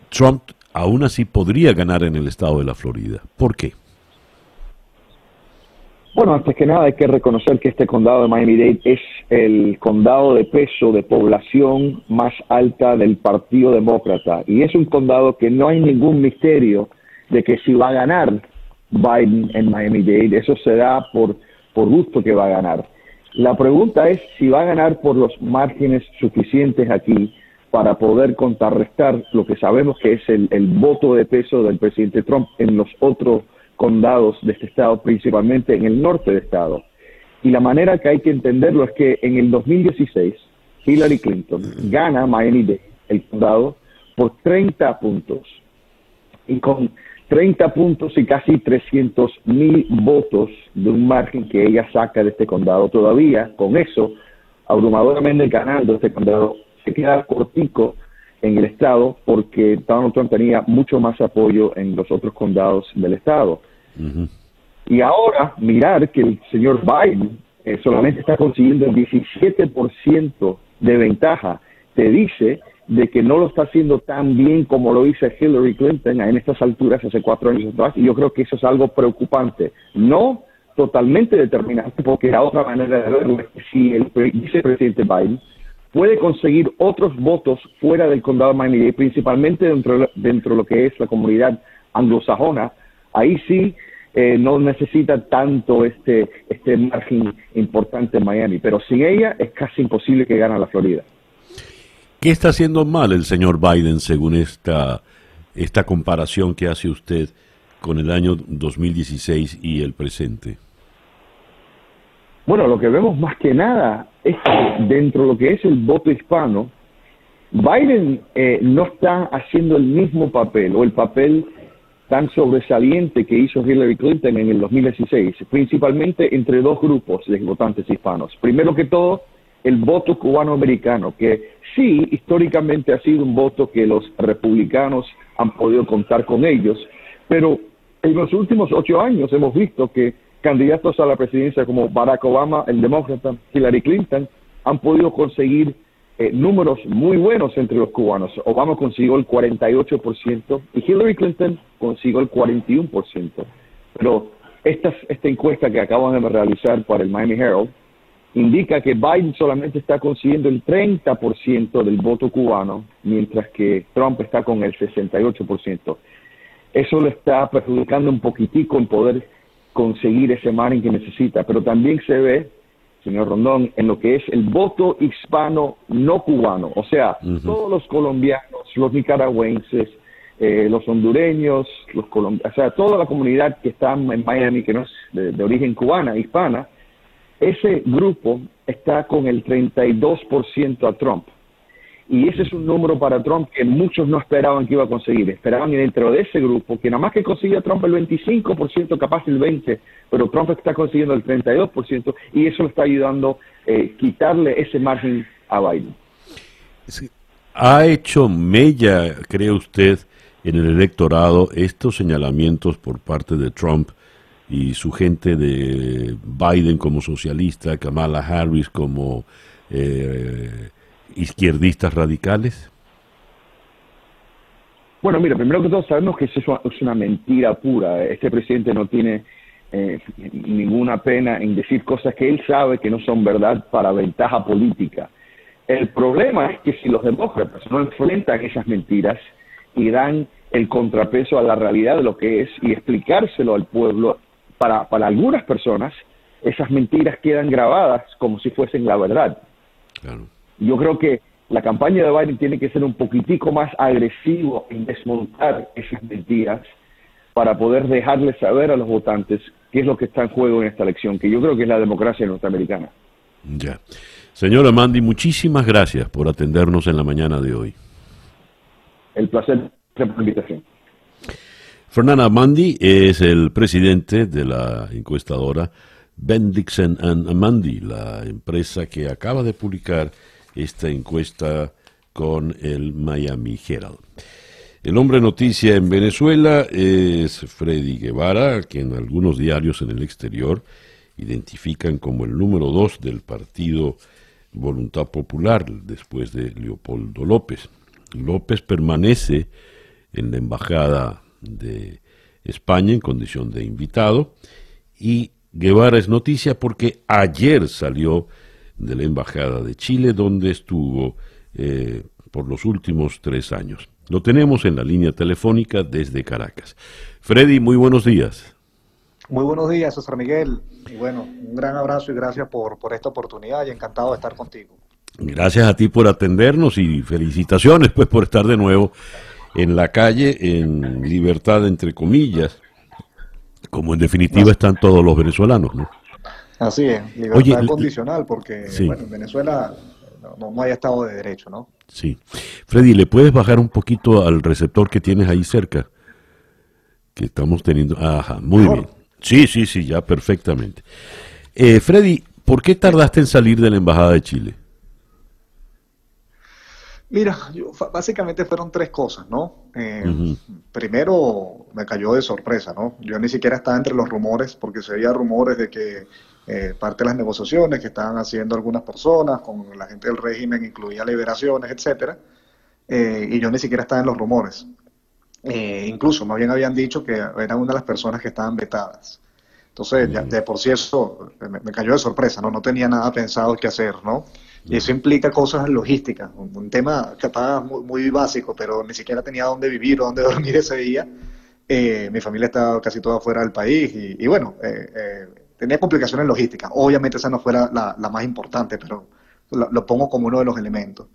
Trump aún así podría ganar en el estado de la Florida. ¿Por qué? Bueno, antes que nada hay que reconocer que este condado de Miami-Dade es el condado de peso de población más alta del Partido Demócrata y es un condado que no hay ningún misterio de que si va a ganar Biden en Miami-Dade, eso se da por, por gusto que va a ganar. La pregunta es si va a ganar por los márgenes suficientes aquí para poder contrarrestar lo que sabemos que es el, el voto de peso del presidente Trump en los otros condados de este estado, principalmente en el norte del estado. Y la manera que hay que entenderlo es que en el 2016 Hillary Clinton gana Miami-Dade, el condado, por 30 puntos. Y con 30 puntos y casi 300 mil votos de un margen que ella saca de este condado todavía, con eso, abrumadoramente ganando este condado, se queda cortico en el estado porque Donald Trump tenía mucho más apoyo en los otros condados del estado. Y ahora mirar que el señor Biden eh, solamente está consiguiendo el 17% de ventaja, te dice de que no lo está haciendo tan bien como lo hizo Hillary Clinton en estas alturas hace cuatro años atrás, y yo creo que eso es algo preocupante. No totalmente determinante, porque la otra manera de verlo es que si el vicepresidente Biden puede conseguir otros votos fuera del condado de Miami-Dade, principalmente dentro, dentro de lo que es la comunidad anglosajona, ahí sí eh, no necesita tanto este, este margen importante en Miami, pero sin ella es casi imposible que gane la Florida. ¿Qué está haciendo mal el señor Biden según esta, esta comparación que hace usted con el año 2016 y el presente? Bueno, lo que vemos más que nada es que dentro de lo que es el voto hispano, Biden eh, no está haciendo el mismo papel o el papel tan sobresaliente que hizo Hillary Clinton en el 2016, principalmente entre dos grupos de votantes hispanos. Primero que todo, el voto cubano-americano, que sí, históricamente ha sido un voto que los republicanos han podido contar con ellos, pero en los últimos ocho años hemos visto que candidatos a la presidencia como Barack Obama, el demócrata, Hillary Clinton, han podido conseguir eh, números muy buenos entre los cubanos. Obama consiguió el 48% y Hillary Clinton consiguió el 41%. Pero esta, esta encuesta que acaban de realizar para el Miami Herald indica que Biden solamente está consiguiendo el 30% del voto cubano, mientras que Trump está con el 68%. Eso le está perjudicando un poquitico en poder conseguir ese margen que necesita, pero también se ve señor Rondón, en lo que es el voto hispano no cubano, o sea, todos los colombianos, los nicaragüenses, eh, los hondureños, los colombianos, o sea, toda la comunidad que está en Miami, que no es de, origen cubana, hispana, ese grupo está con el 32% a Trump. Y ese es un número para Trump que muchos no esperaban que iba a conseguir. Esperaban dentro de ese grupo que nada más que consiga Trump el 25%, capaz el 20%, pero Trump está consiguiendo el 32% y eso le está ayudando a eh, quitarle ese margen a Biden. ¿Ha hecho mella, cree usted, en el electorado estos señalamientos por parte de Trump y su gente de Biden como socialista, Kamala Harris como... Eh, izquierdistas radicales? Bueno, mira, primero que todo sabemos que eso es una mentira pura. Este presidente no tiene eh, ninguna pena en decir cosas que él sabe que no son verdad para ventaja política. El problema es que si los demócratas no enfrentan esas mentiras y dan el contrapeso a la realidad de lo que es y explicárselo al pueblo, para, para algunas personas esas mentiras quedan grabadas como si fuesen la verdad. Claro. Yo creo que la campaña de Biden tiene que ser un poquitico más agresivo en desmontar esas mentiras para poder dejarles saber a los votantes qué es lo que está en juego en esta elección, que yo creo que es la democracia norteamericana. Ya. Señora Mandy, muchísimas gracias por atendernos en la mañana de hoy. El placer de la invitación. Fernanda Mandy es el presidente de la encuestadora Bendixen and Mandy, la empresa que acaba de publicar esta encuesta con el Miami Herald. El hombre noticia en Venezuela es Freddy Guevara, que en algunos diarios en el exterior identifican como el número dos del partido Voluntad Popular después de Leopoldo López. López permanece en la embajada de España en condición de invitado y Guevara es noticia porque ayer salió de la Embajada de Chile, donde estuvo eh, por los últimos tres años. Lo tenemos en la línea telefónica desde Caracas. Freddy, muy buenos días. Muy buenos días, César Miguel. Y bueno, un gran abrazo y gracias por, por esta oportunidad y encantado de estar contigo. Gracias a ti por atendernos y felicitaciones pues por estar de nuevo en la calle en libertad entre comillas, como en definitiva están todos los venezolanos, ¿no? Así es, libertad condicional porque bueno, en Venezuela no, no, hay Estado de Derecho, ¿no? Sí. Freddy, ¿le puedes bajar un poquito al receptor que tienes ahí cerca? Que estamos teniendo. Ajá, muy bien. Sí, sí, sí, ya perfectamente. Eh, Freddy, ¿por qué tardaste en salir de la Embajada de Chile? Mira, básicamente fueron tres cosas, ¿no? Eh, primero, me cayó de sorpresa, ¿no? Yo ni siquiera estaba entre los rumores, porque se veía rumores de que eh, parte de las negociaciones que estaban haciendo algunas personas con la gente del régimen incluía liberaciones, etcétera, eh, y yo ni siquiera estaba en los rumores. Incluso, más bien habían dicho que era una de las personas que estaban vetadas. Entonces, de por sí eso me, cayó de sorpresa, ¿no? No tenía nada pensado qué hacer, ¿no? Y eso implica cosas logísticas, un, tema capaz muy, básico, pero ni siquiera tenía dónde vivir o dónde dormir ese día. mi familia estaba casi toda fuera del país y, bueno, tenía complicaciones logísticas. Obviamente esa no fuera la, más importante, pero lo, pongo como uno de los elementos.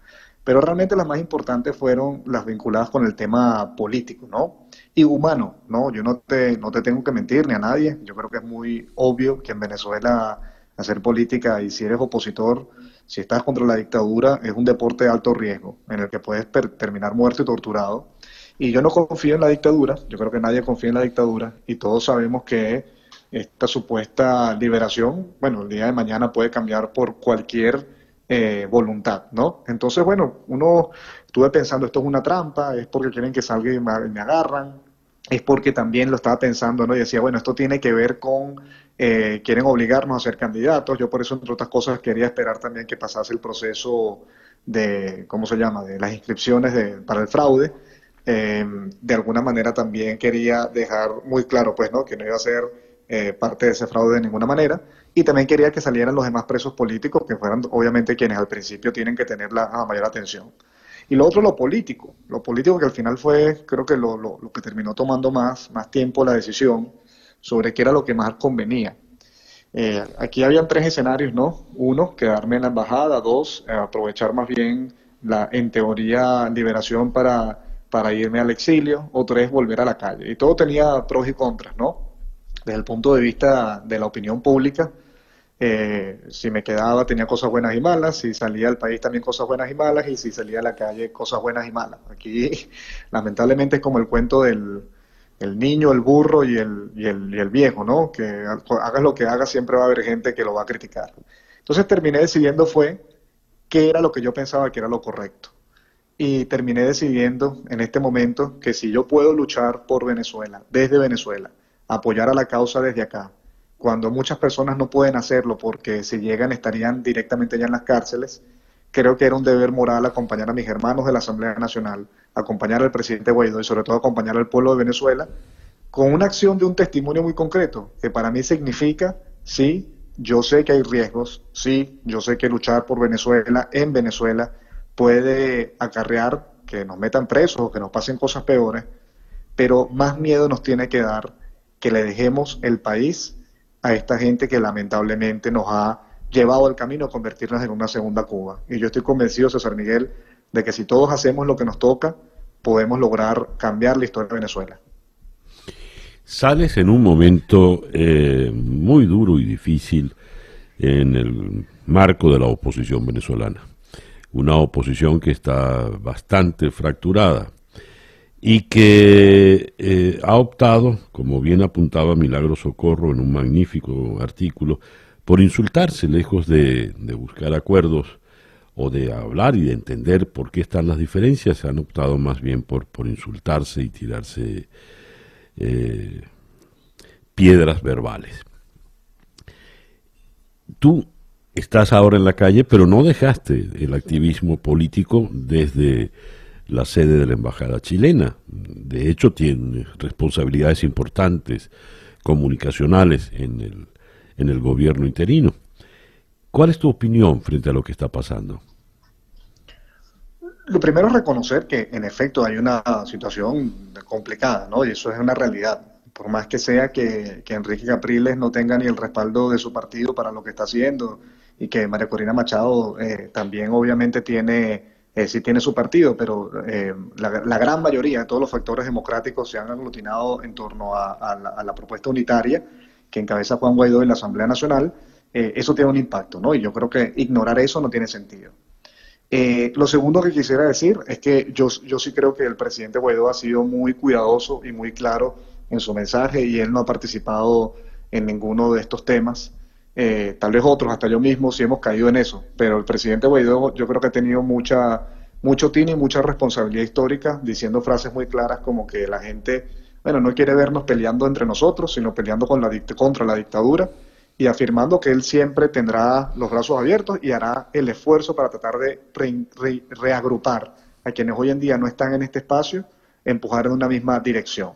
Pero realmente las más importantes fueron las vinculadas con el tema político, ¿no? Y humano, ¿no? Yo no te, no te tengo que mentir ni a nadie. Yo creo que es muy obvio que en Venezuela hacer política y si eres opositor, si estás contra la dictadura, es un deporte de alto riesgo, en el que puedes terminar muerto y torturado. Y yo no confío en la dictadura, yo creo que nadie confía en la dictadura, y todos sabemos que esta supuesta liberación, bueno, el día de mañana puede cambiar por cualquier eh, voluntad, ¿no? Entonces, bueno, uno estuve pensando, esto es una trampa, es porque quieren que salga y me, agarran, es porque también lo estaba pensando, ¿no? Y decía, bueno, esto tiene que ver con, eh, quieren obligarnos a ser candidatos, yo por eso, entre otras cosas, quería esperar también que pasase el proceso de, ¿cómo se llama?, de las inscripciones de, para el fraude. Eh, de alguna manera también quería dejar muy claro, pues, ¿no?, que no iba a ser eh, parte de ese fraude de ninguna manera. Y también quería que salieran los demás presos políticos, que fueran obviamente quienes al principio tienen que tener la, mayor atención. Y lo otro, lo político. Lo político que al final fue, creo que lo, lo, que terminó tomando más, más tiempo la decisión sobre qué era lo que más convenía. Eh, aquí habían tres escenarios, ¿no? Uno, quedarme en la embajada. Dos, eh, aprovechar más bien la, en teoría, liberación para, para irme al exilio. O tres, volver a la calle. Y todo tenía pros y contras, ¿no? desde el punto de vista de la opinión pública, eh, si me quedaba tenía cosas buenas y malas, si salía del país también cosas buenas y malas, y si salía a la calle cosas buenas y malas. Aquí lamentablemente es como el cuento del el niño, el burro y el, y el, y el viejo, ¿no? Que hagas lo que hagas siempre va a haber gente que lo va a criticar. Entonces terminé decidiendo fue qué era lo que yo pensaba que era lo correcto. Y terminé decidiendo en este momento que si yo puedo luchar por Venezuela, desde Venezuela, apoyar a la causa desde acá, cuando muchas personas no pueden hacerlo porque si llegan estarían directamente ya en las cárceles, creo que era un deber moral acompañar a mis hermanos de la Asamblea Nacional, acompañar al presidente Guaidó y sobre todo acompañar al pueblo de Venezuela con una acción de un testimonio muy concreto, que para mí significa, sí, yo sé que hay riesgos, sí, yo sé que luchar por Venezuela, en Venezuela, puede acarrear que nos metan presos o que nos pasen cosas peores, pero más miedo nos tiene que dar que le dejemos el país a esta gente que lamentablemente nos ha llevado al camino a convertirnos en una segunda Cuba. Y yo estoy convencido, César Miguel, de que si todos hacemos lo que nos toca, podemos lograr cambiar la historia de Venezuela. Sales en un momento eh, muy duro y difícil en el marco de la oposición venezolana. Una oposición que está bastante fracturada y que eh, ha optado, como bien apuntaba Milagro Socorro en un magnífico artículo, por insultarse lejos de, buscar acuerdos o de hablar y de entender por qué están las diferencias, han optado más bien por, por insultarse y tirarse eh, piedras verbales. Tú estás ahora en la calle, pero no dejaste el activismo político desde la sede de la Embajada chilena. De hecho, tiene responsabilidades importantes comunicacionales en el, en el gobierno interino. ¿Cuál es tu opinión frente a lo que está pasando? Lo primero es reconocer que en efecto hay una situación complicada, ¿no? Y eso es una realidad. Por más que sea que, que Enrique Capriles no tenga ni el respaldo de su partido para lo que está haciendo y que María Corina Machado también obviamente tiene eh, sí tiene su partido, pero eh, la, gran mayoría de todos los factores democráticos se han aglutinado en torno a, la, propuesta unitaria que encabeza Juan Guaidó en la Asamblea Nacional, eh, eso tiene un impacto, ¿no? Y yo creo que ignorar eso no tiene sentido. lo segundo que quisiera decir es que yo, yo sí creo que el presidente Guaidó ha sido muy cuidadoso y muy claro en su mensaje y él no ha participado en ninguno de estos temas. Eh, tal vez otros, hasta yo mismo, sí hemos caído en eso, pero el presidente Guaidó yo creo que ha tenido mucha, mucho tino y mucha responsabilidad histórica, diciendo frases muy claras como que la gente, bueno, no quiere vernos peleando entre nosotros, sino peleando con la contra la dictadura, y afirmando que él siempre tendrá los brazos abiertos y hará el esfuerzo para tratar de reagrupar a quienes hoy en día no están en este espacio, empujar en una misma dirección.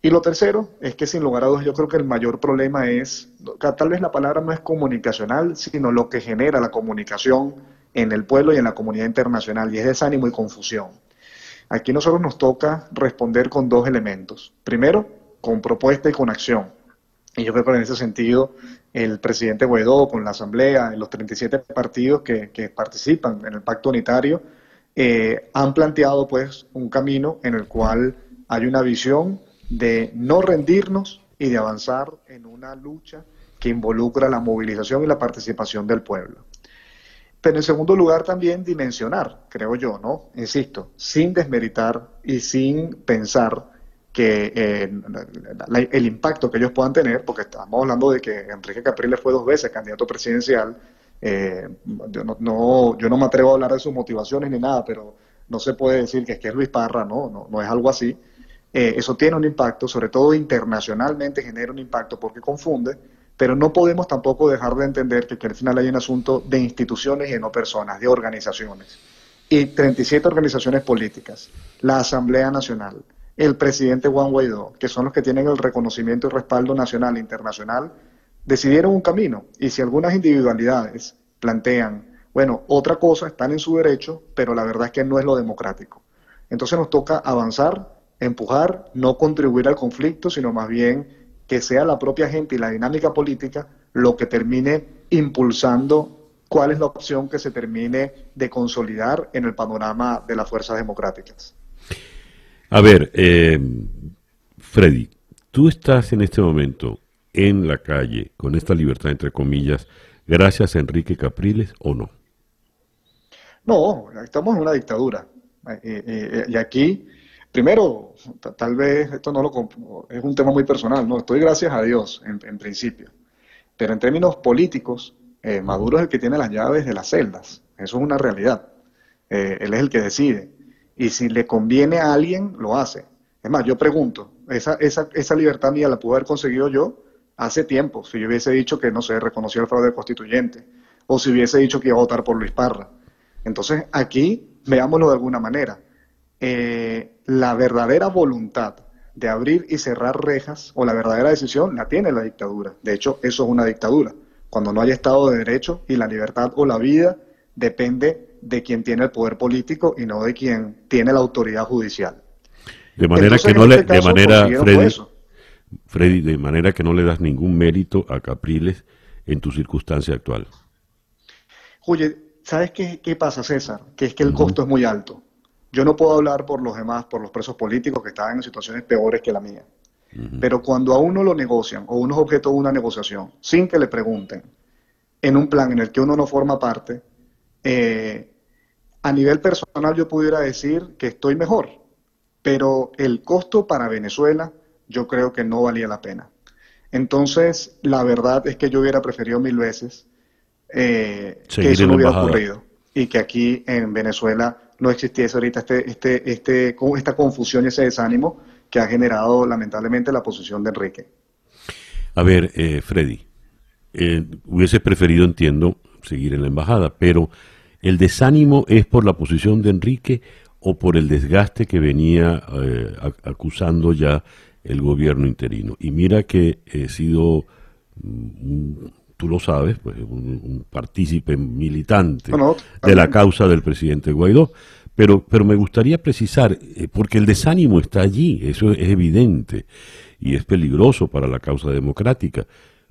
Y lo tercero es que sin lugar a dudas yo creo que el mayor problema es, tal vez la palabra no es comunicacional, sino lo que genera la comunicación en el pueblo y en la comunidad internacional, y es desánimo y confusión. Aquí nosotros nos toca responder con dos elementos. Primero, con propuesta y con acción. Y yo creo que en ese sentido el presidente Guaidó con la Asamblea, los 37 partidos que, participan en el Pacto Unitario, eh, han planteado pues un camino en el cual hay una visión de no rendirnos y de avanzar en una lucha que involucra la movilización y la participación del pueblo. Pero en segundo lugar también dimensionar, creo yo, ¿no? Insisto, sin desmeritar y sin pensar que eh, el impacto que ellos puedan tener, porque estamos hablando de que Enrique Capriles fue dos veces candidato presidencial, eh, yo, no, yo no me atrevo a hablar de sus motivaciones ni nada, pero no se puede decir que es que es Luis Parra, no, no, no es algo así. Eh, eso tiene un impacto, sobre todo internacionalmente genera un impacto porque confunde, pero no podemos tampoco dejar de entender que, al final hay un asunto de instituciones y no personas, de organizaciones. Y 37 organizaciones políticas, la Asamblea Nacional, el presidente Juan Guaidó, que son los que tienen el reconocimiento y respaldo nacional e internacional, decidieron un camino. Y si algunas individualidades plantean, bueno, otra cosa, están en su derecho, pero la verdad es que no es lo democrático. Entonces nos toca avanzar empujar, no contribuir al conflicto, sino más bien que sea la propia gente y la dinámica política lo que termine impulsando cuál es la opción que se termine de consolidar en el panorama de las fuerzas democráticas. A ver, eh, Freddy, tú estás en este momento en la calle con esta libertad, entre comillas, gracias a Enrique Capriles o no? No, estamos en una dictadura. Eh, eh, y aquí Primero, tal vez esto no lo es un tema muy personal, no estoy gracias a Dios en, principio, pero en términos políticos, eh, Maduro es el que tiene las llaves de las celdas, eso es una realidad. Eh, él es el que decide y si le conviene a alguien lo hace. Es más, yo pregunto, esa, esa, esa libertad mía la pude haber conseguido yo hace tiempo, si yo hubiese dicho que no se reconoció el fraude constituyente o si hubiese dicho que iba a votar por Luis Parra. Entonces, aquí veámoslo de alguna manera. Eh, la verdadera voluntad de abrir y cerrar rejas o la verdadera decisión la tiene la dictadura. De hecho, eso es una dictadura. Cuando no hay Estado de Derecho y la libertad o la vida depende de quien tiene el poder político y no de quien tiene la autoridad judicial. De manera que no le, este de manera, Freddy, de manera que no le das ningún mérito a Capriles en tu circunstancia actual. Oye, ¿sabes qué, qué pasa, César? Que es que el costo es muy alto. Yo no puedo hablar por los demás, por los presos políticos que están en situaciones peores que la mía. Pero cuando a uno lo negocian o uno es objeto de una negociación sin que le pregunten, en un plan en el que uno no forma parte, eh, a nivel personal yo pudiera decir que estoy mejor, pero el costo para Venezuela yo creo que no valía la pena. Entonces, la verdad es que yo hubiera preferido mil veces eh, que eso no hubiera ocurrido y que aquí en Venezuela no existiese ahorita este, este, este, esta confusión y ese desánimo que ha generado lamentablemente la posición de Enrique. A ver, eh, Freddy, eh, hubiese preferido, entiendo, seguir en la embajada, pero ¿el desánimo es por la posición de Enrique o por el desgaste que venía eh, acusando ya el gobierno interino? Y mira que he sido mm, tú lo sabes, pues un, partícipe militante de la causa del presidente Guaidó. Pero, pero me gustaría precisar, eh, porque el desánimo está allí, eso es evidente y es peligroso para la causa democrática.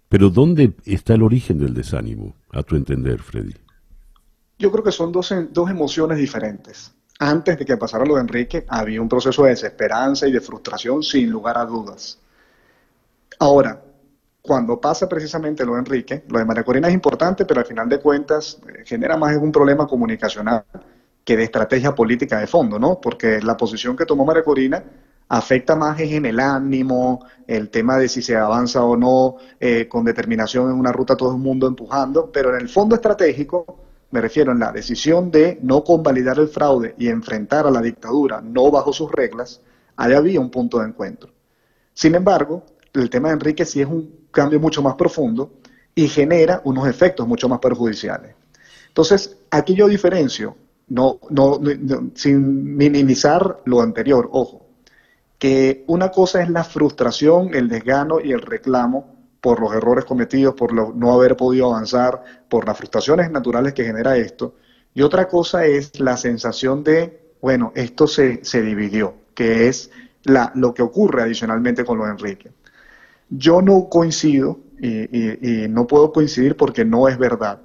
Pero ¿dónde está el origen del desánimo, a tu entender, Freddy? Yo creo que son dos, dos emociones diferentes. Antes de que pasara lo de Enrique, había un proceso de desesperanza y de frustración sin lugar a dudas. Ahora, cuando pasa precisamente lo de Enrique, lo de María Corina es importante, pero al final de cuentas eh, genera más un problema comunicacional que de estrategia política de fondo, ¿no? Porque la posición que tomó María Corina afecta más en el ánimo, el tema de si se avanza o no eh, con determinación en una ruta todo el mundo empujando, pero en el fondo estratégico me refiero en la decisión de no convalidar el fraude y enfrentar a la dictadura no bajo sus reglas, ahí había un punto de encuentro. Sin embargo, el tema de Enrique sí es un cambio mucho más profundo y genera unos efectos mucho más perjudiciales. Entonces, aquí yo diferencio, no, no, sin minimizar lo anterior, ojo, que una cosa es la frustración, el desgano y el reclamo por los errores cometidos, por no haber podido avanzar, por las frustraciones naturales que genera esto, y otra cosa es la sensación de, bueno, esto se, se dividió, que es la, lo que ocurre adicionalmente con lo de Enrique. Yo no coincido y, no puedo coincidir porque no es verdad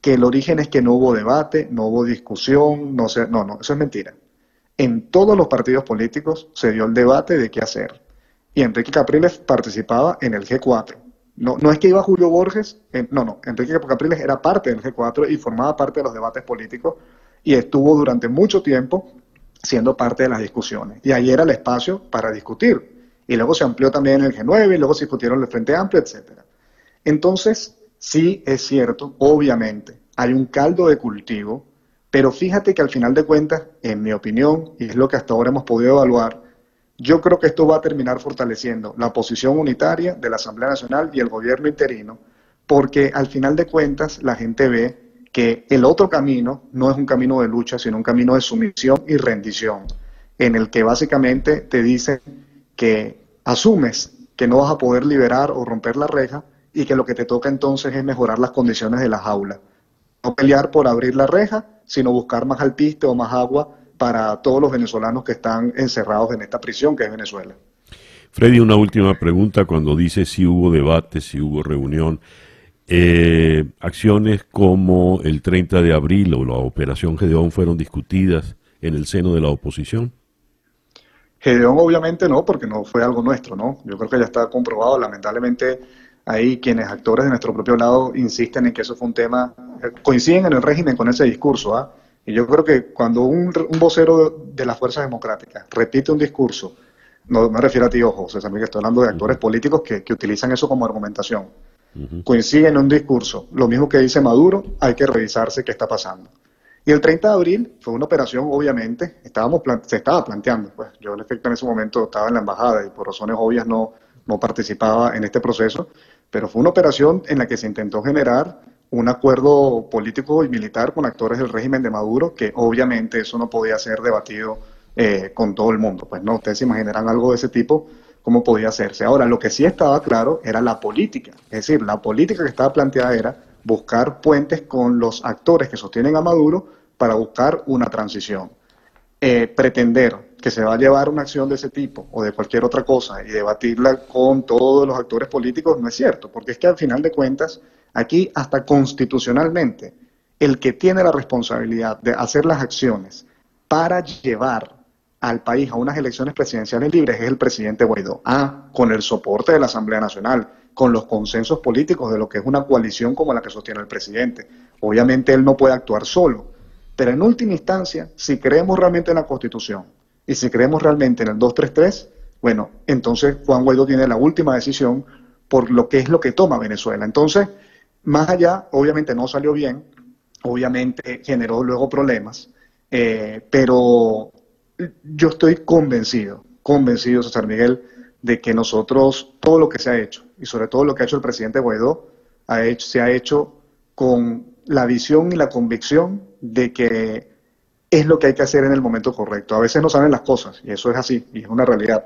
que el origen es que no hubo debate, no hubo discusión, no sé, no, no, eso es mentira. En todos los partidos políticos se dio el debate de qué hacer. Y Enrique Capriles participaba en el G4. No, no es que iba Julio Borges, no, no, Enrique Capriles era parte del G4 y formaba parte de los debates políticos y estuvo durante mucho tiempo siendo parte de las discusiones. Y ahí era el espacio para discutir y luego se amplió también el G9 y luego se discutieron el Frente Amplio, etcétera. Entonces, sí es cierto, obviamente, hay un caldo de cultivo, pero fíjate que al final de cuentas, en mi opinión, y es lo que hasta ahora hemos podido evaluar, yo creo que esto va a terminar fortaleciendo la posición unitaria de la Asamblea Nacional y el gobierno interino, porque al final de cuentas la gente ve que el otro camino no es un camino de lucha, sino un camino de sumisión y rendición, en el que básicamente te dicen que asumes que no vas a poder liberar o romper la reja y que lo que te toca entonces es mejorar las condiciones de la jaula. No pelear por abrir la reja, sino buscar más alpiste o más agua para todos los venezolanos que están encerrados en esta prisión que es Venezuela. Freddy, una última pregunta. Cuando dice si hubo debate, si hubo reunión, eh, acciones como el 30 de abril o la Operación Gedeón fueron discutidas en el seno de la oposición? Gedeón obviamente no, porque no fue algo nuestro, ¿no? Yo creo que ya está comprobado, lamentablemente hay quienes actores de nuestro propio lado insisten en que eso fue un tema, eh, coinciden en el régimen con ese discurso, ¿ah? Y yo creo que cuando un, vocero de, las fuerzas democráticas repite un discurso, no me refiero a ti, ojo, César Miguel, estoy hablando de actores políticos que, utilizan eso como argumentación, coinciden en un discurso, lo mismo que dice Maduro, hay que revisarse qué está pasando. Y el 30 de abril fue una operación, obviamente, estábamos se estaba planteando. Pues yo, en efecto, en ese momento estaba en la embajada y por razones obvias no, no participaba en este proceso, pero fue una operación en la que se intentó generar un acuerdo político y militar con actores del régimen de Maduro, que obviamente eso no podía ser debatido eh, con todo el mundo. Pues no, ustedes se imaginarán algo de ese tipo, cómo podía hacerse. Ahora, lo que sí estaba claro era la política, es decir, la política que estaba planteada era buscar puentes con los actores que sostienen a Maduro para buscar una transición. Eh, pretender que se va a llevar una acción de ese tipo o de cualquier otra cosa y debatirla con todos los actores políticos no es cierto, porque es que al final de cuentas, aquí hasta constitucionalmente, el que tiene la responsabilidad de hacer las acciones para llevar al país a unas elecciones presidenciales libres es el presidente Guaidó. Ah, con el soporte de la Asamblea Nacional, con los consensos políticos de lo que es una coalición como la que sostiene el presidente. Obviamente él no puede actuar solo, pero en última instancia, si creemos realmente en la Constitución y si creemos realmente en el 233, bueno, entonces Juan Guaidó tiene la última decisión por lo que es lo que toma Venezuela. Entonces, más allá, obviamente no salió bien, obviamente generó luego problemas, eh, pero yo estoy convencido, convencido, César Miguel, de que nosotros, todo lo que se ha hecho, y sobre todo lo que ha hecho el presidente Guaidó, ha hecho, se ha hecho con la visión y la convicción de que es lo que hay que hacer en el momento correcto. A veces no salen las cosas, y eso es así, y es una realidad.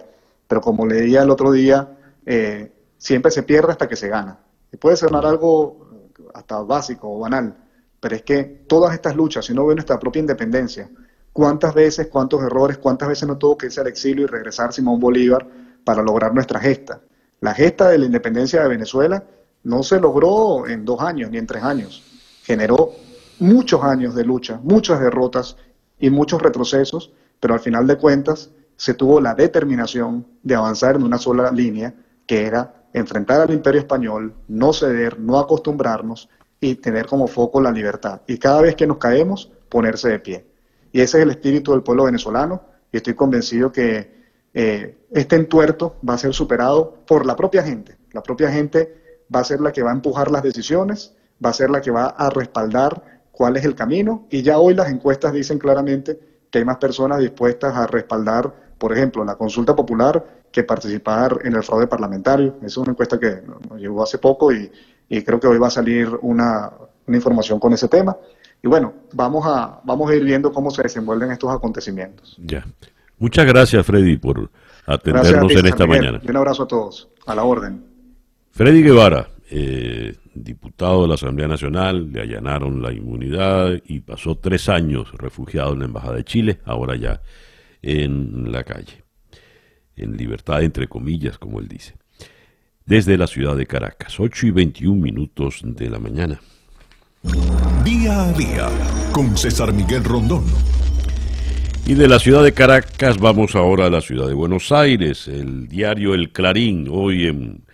Pero como leía el otro día, eh, siempre se pierde hasta que se gana. Y puede sonar algo hasta básico o banal, pero es que todas estas luchas, si uno ve nuestra propia independencia, cuántas veces, cuántos errores, cuántas veces no tuvo que irse al exilio y regresar Simón Bolívar para lograr nuestra gesta. La gesta de la independencia de Venezuela no se logró en dos años ni en tres años. Generó muchos años de lucha, muchas derrotas y muchos retrocesos, pero al final de cuentas se tuvo la determinación de avanzar en una sola línea, que era enfrentar al imperio español, no ceder, no acostumbrarnos y tener como foco la libertad. Y cada vez que nos caemos, ponerse de pie. Y ese es el espíritu del pueblo venezolano y estoy convencido que eh, este entuerto va a ser superado por la propia gente. La propia gente va a ser la que va a empujar las decisiones, va a ser la que va a respaldar cuál es el camino y ya hoy las encuestas dicen claramente que hay más personas dispuestas a respaldar, por ejemplo, la consulta popular que participar en el fraude parlamentario. Esa es una encuesta que nos llegó hace poco y, creo que hoy va a salir una, una información con ese tema. Y bueno, vamos a, vamos a ir viendo cómo se desenvuelven estos acontecimientos. Ya. Muchas gracias, Freddy, por atendernos en esta mañana. Un abrazo a todos. A la orden. Freddy Guevara, eh, diputado de la Asamblea Nacional, le allanaron la inmunidad y pasó tres años refugiado en la Embajada de Chile, ahora ya en la calle, en libertad entre comillas, como él dice. Desde la ciudad de Caracas, 8 y 21 minutos de la mañana. Día a día, con César Miguel Rondón. Y de la ciudad de Caracas vamos ahora a la ciudad de Buenos Aires. El diario El Clarín, hoy en,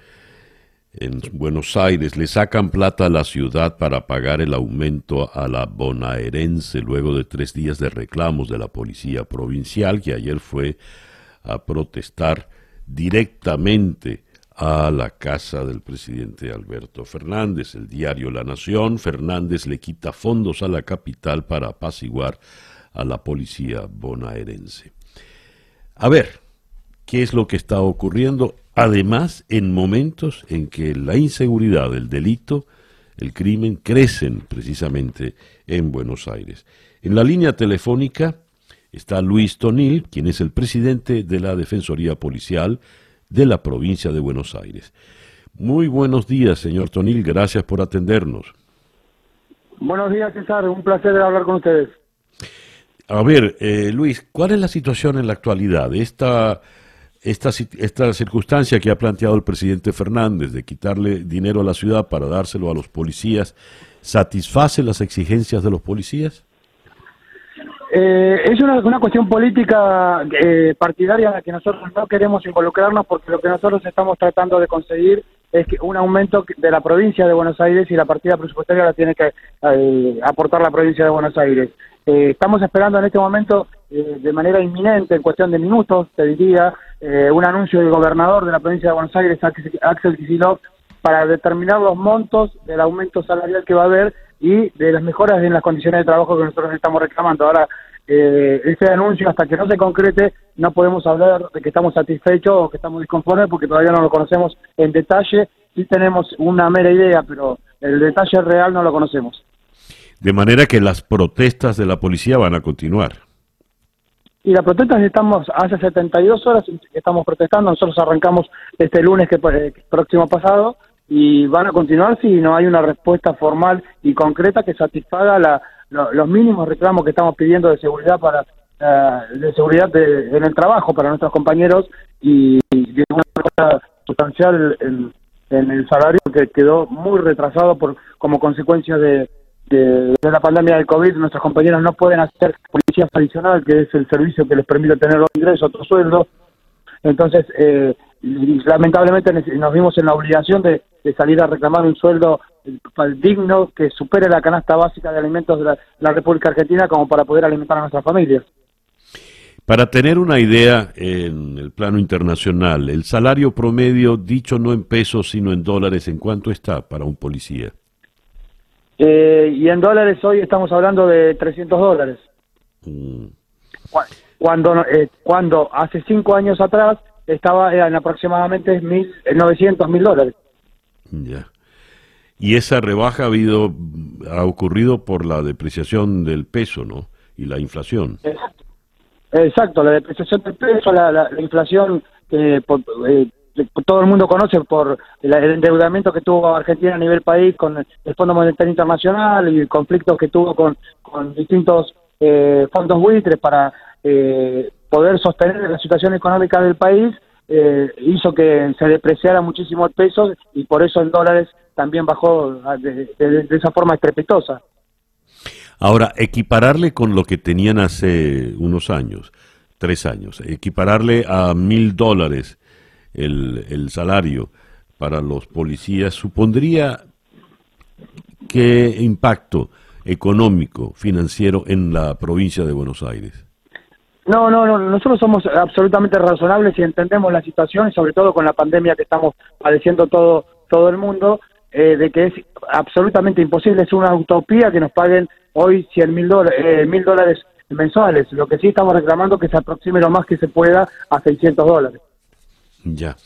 en Buenos Aires, le sacan plata a la ciudad para pagar el aumento a la bonaerense luego de tres días de reclamos de la policía provincial que ayer fue a protestar directamente a la casa del presidente Alberto Fernández. El diario La Nación, Fernández le quita fondos a la capital para apaciguar a la policía bonaerense. A ver, ¿qué es lo que está ocurriendo? Además, en momentos en que la inseguridad, el delito, el crimen crecen precisamente en Buenos Aires. En la línea telefónica está Luis Tonil, quien es el presidente de la Defensoría Policial de la provincia de Buenos Aires. Muy buenos días, señor Tonil, gracias por atendernos. Buenos días, César, un placer hablar con ustedes. A ver, eh, Luis, ¿cuál es la situación en la actualidad? Esta, esta, esta circunstancia que ha planteado el presidente Fernández de quitarle dinero a la ciudad para dárselo a los policías, ¿satisface las exigencias de los policías? Eh, es una, una, cuestión política eh, partidaria en la que nosotros no queremos involucrarnos porque lo que nosotros estamos tratando de conseguir es que un aumento de la provincia de Buenos Aires y la partida presupuestaria la tiene que eh, aportar la provincia de Buenos Aires. Eh, estamos esperando en este momento, eh, de manera inminente, en cuestión de minutos, te diría, un anuncio del gobernador de la provincia de Buenos Aires, Axel Kicillof, para determinar los montos del aumento salarial que va a haber y de las mejoras en las condiciones de trabajo que nosotros estamos reclamando. Ahora, eh, ese anuncio, hasta que no se concrete, no podemos hablar de que estamos satisfechos o que estamos disconformes porque todavía no lo conocemos en detalle. Sí tenemos una mera idea, pero el detalle real no lo conocemos. De manera que las protestas de la policía van a continuar. Y las protestas estamos hace 72 horas estamos protestando. Nosotros arrancamos este lunes que eh, próximo pasado y van a continuar si no hay una respuesta formal y concreta que satisfaga la, los mínimos reclamos que estamos pidiendo de seguridad para uh, de seguridad en el trabajo para nuestros compañeros y, de una cosa sustancial en, en, el salario que quedó muy retrasado por como consecuencia de, de, la pandemia del COVID. Nuestros compañeros no pueden hacer policía tradicional, que es el servicio que les permite tener los ingresos, otro sueldo. Entonces, eh, lamentablemente nos vimos en la obligación de, salir a reclamar un sueldo eh, digno que supere la canasta básica de alimentos de la, República Argentina como para poder alimentar a nuestras familias. Para tener una idea en el plano internacional, el salario promedio, dicho no en pesos sino en dólares, ¿en cuánto está para un policía? Eh, y en dólares hoy estamos hablando de 300 dólares. Mm. Cuando, eh, cuando hace cinco años atrás estaba en aproximadamente mil, 900 mil dólares. Ya. Y esa rebaja ha habido, ha ocurrido por la depreciación del peso, ¿no? Y la inflación. Exacto, la depreciación del peso, la, inflación que eh, todo el mundo conoce por el, endeudamiento que tuvo Argentina a nivel país con el Fondo Monetario Internacional y el conflicto que tuvo con, distintos eh, fondos buitres para eh, poder sostener la situación económica del país eh, hizo que se depreciara muchísimo el peso y por eso en dólares también bajó ah, de, esa forma estrepitosa. Ahora, equipararle con lo que tenían hace unos años, tres años, equipararle a mil dólares el, el salario para los policías, supondría qué impacto económico, financiero en la provincia de Buenos Aires. No, no, no, nosotros somos absolutamente razonables y entendemos la situación, y sobre todo con la pandemia que estamos padeciendo todo, todo el mundo, eh, de que es absolutamente imposible, es una utopía que nos paguen hoy 100 mil eh, dólares mensuales. Lo que sí estamos reclamando que se aproxime lo más que se pueda a 600 dólares. Ya.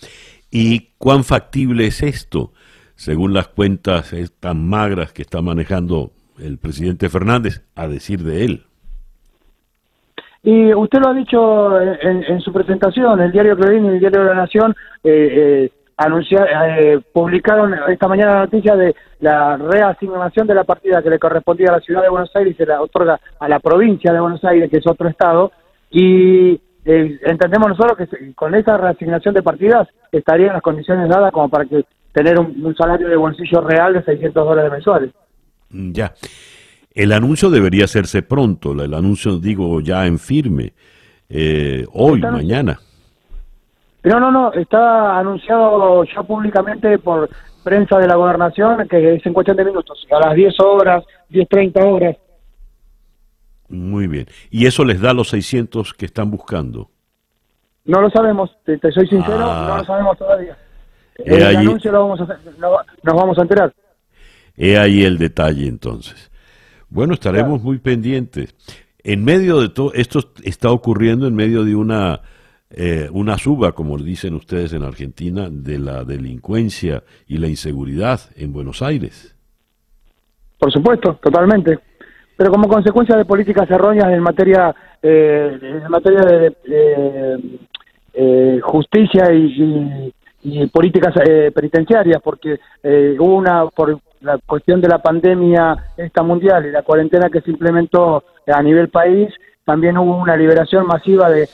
¿Y cuán factible es esto, según las cuentas tan magras que está manejando el presidente Fernández, a decir de él? Y usted lo ha dicho en, su presentación, el diario Clarín y el diario de la Nación eh, eh, eh, publicaron esta mañana la noticia de la reasignación de la partida que le correspondía a la ciudad de Buenos Aires y se la otorga a la provincia de Buenos Aires, que es otro estado, y entendemos nosotros que con esa reasignación de partidas estarían las condiciones dadas como para que tener un, un salario de bolsillo real de 600 dólares mensuales. Ya. El anuncio debería hacerse pronto, el anuncio digo ya en firme, eh, hoy, mañana. No, no, no, está anunciado ya públicamente por prensa de la gobernación que es en cuestión de minutos, a las 10 horas, 10.30 horas. Muy bien. ¿Y eso les da los 600 que están buscando? No lo sabemos, te, soy sincero, no lo ah. sabemos todavía. El anuncio lo vamos a nos vamos a enterar. He ahí el detalle entonces. Bueno, estaremos muy pendientes. En medio de todo, esto está ocurriendo en medio de una, eh, una suba, como dicen ustedes en Argentina, de la delincuencia y la inseguridad en Buenos Aires. Por supuesto, totalmente. Pero como consecuencia de políticas erróneas en materia, eh, en materia de eh, justicia y, políticas penitenciarias, porque hubo una, por la cuestión de la pandemia esta mundial y la cuarentena que se implementó a nivel país, también hubo una liberación masiva de,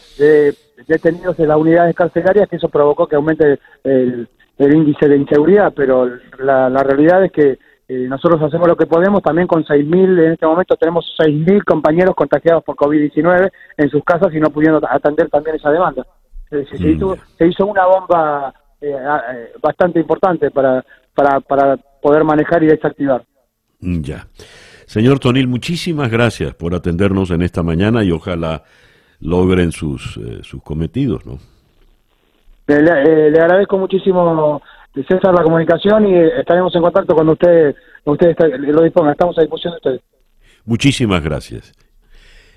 detenidos de las unidades carcelarias, que eso provocó que aumente el, índice de inseguridad, pero la, realidad es que eh, nosotros hacemos lo que podemos, también con 6.000, en este momento tenemos 6.000 compañeros contagiados por COVID-19 en sus casas y no pudiendo atender también esa demanda. se, hizo, se, hizo, una bomba eh, eh, bastante importante para, para, para poder manejar y desactivar. Ya. Señor Tonil, muchísimas gracias por atendernos en esta mañana y ojalá logren sus, eh, sus cometidos, ¿no? Le, le, agradezco muchísimo, César, la comunicación y estaremos en contacto cuando usted, usted lo disponga. Estamos a disposición de ustedes. Muchísimas gracias.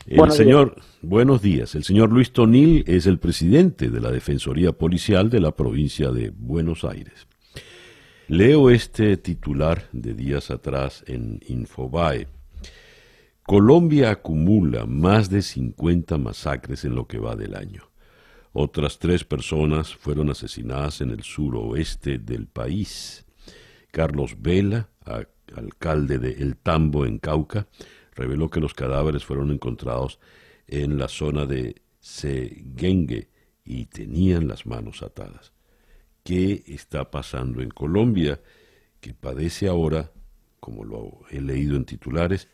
El señor, buenos días. El señor Luis Tonil es el presidente de la Defensoría Policial de la provincia de Buenos Aires. Leo este titular de días atrás en Infobae. Colombia acumula más de 50 masacres en lo que va del año. Otras tres personas fueron asesinadas en el suroeste del país. Carlos Vela, alcalde de El Tambo en Cauca, reveló que los cadáveres fueron encontrados en la zona de Seguengue y tenían las manos atadas qué está pasando en Colombia, que padece ahora, como lo he leído en titulares,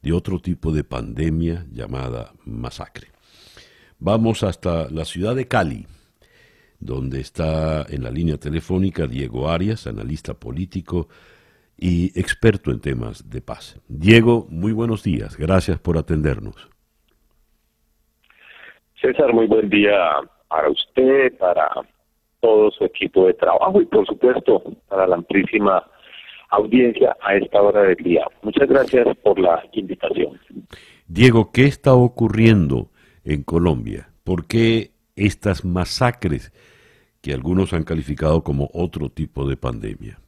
de otro tipo de pandemia llamada masacre. Vamos hasta la ciudad de Cali, donde está en la línea telefónica Diego Arias, analista político y experto en temas de paz. Diego, muy buenos días, gracias por atendernos. César, muy buen día para usted, para todo su equipo de trabajo y por supuesto para la amplísima audiencia a esta hora del día. Muchas gracias por la invitación. Diego, ¿qué está ocurriendo en Colombia? ¿Por qué estas masacres que algunos han calificado como otro tipo de pandemia?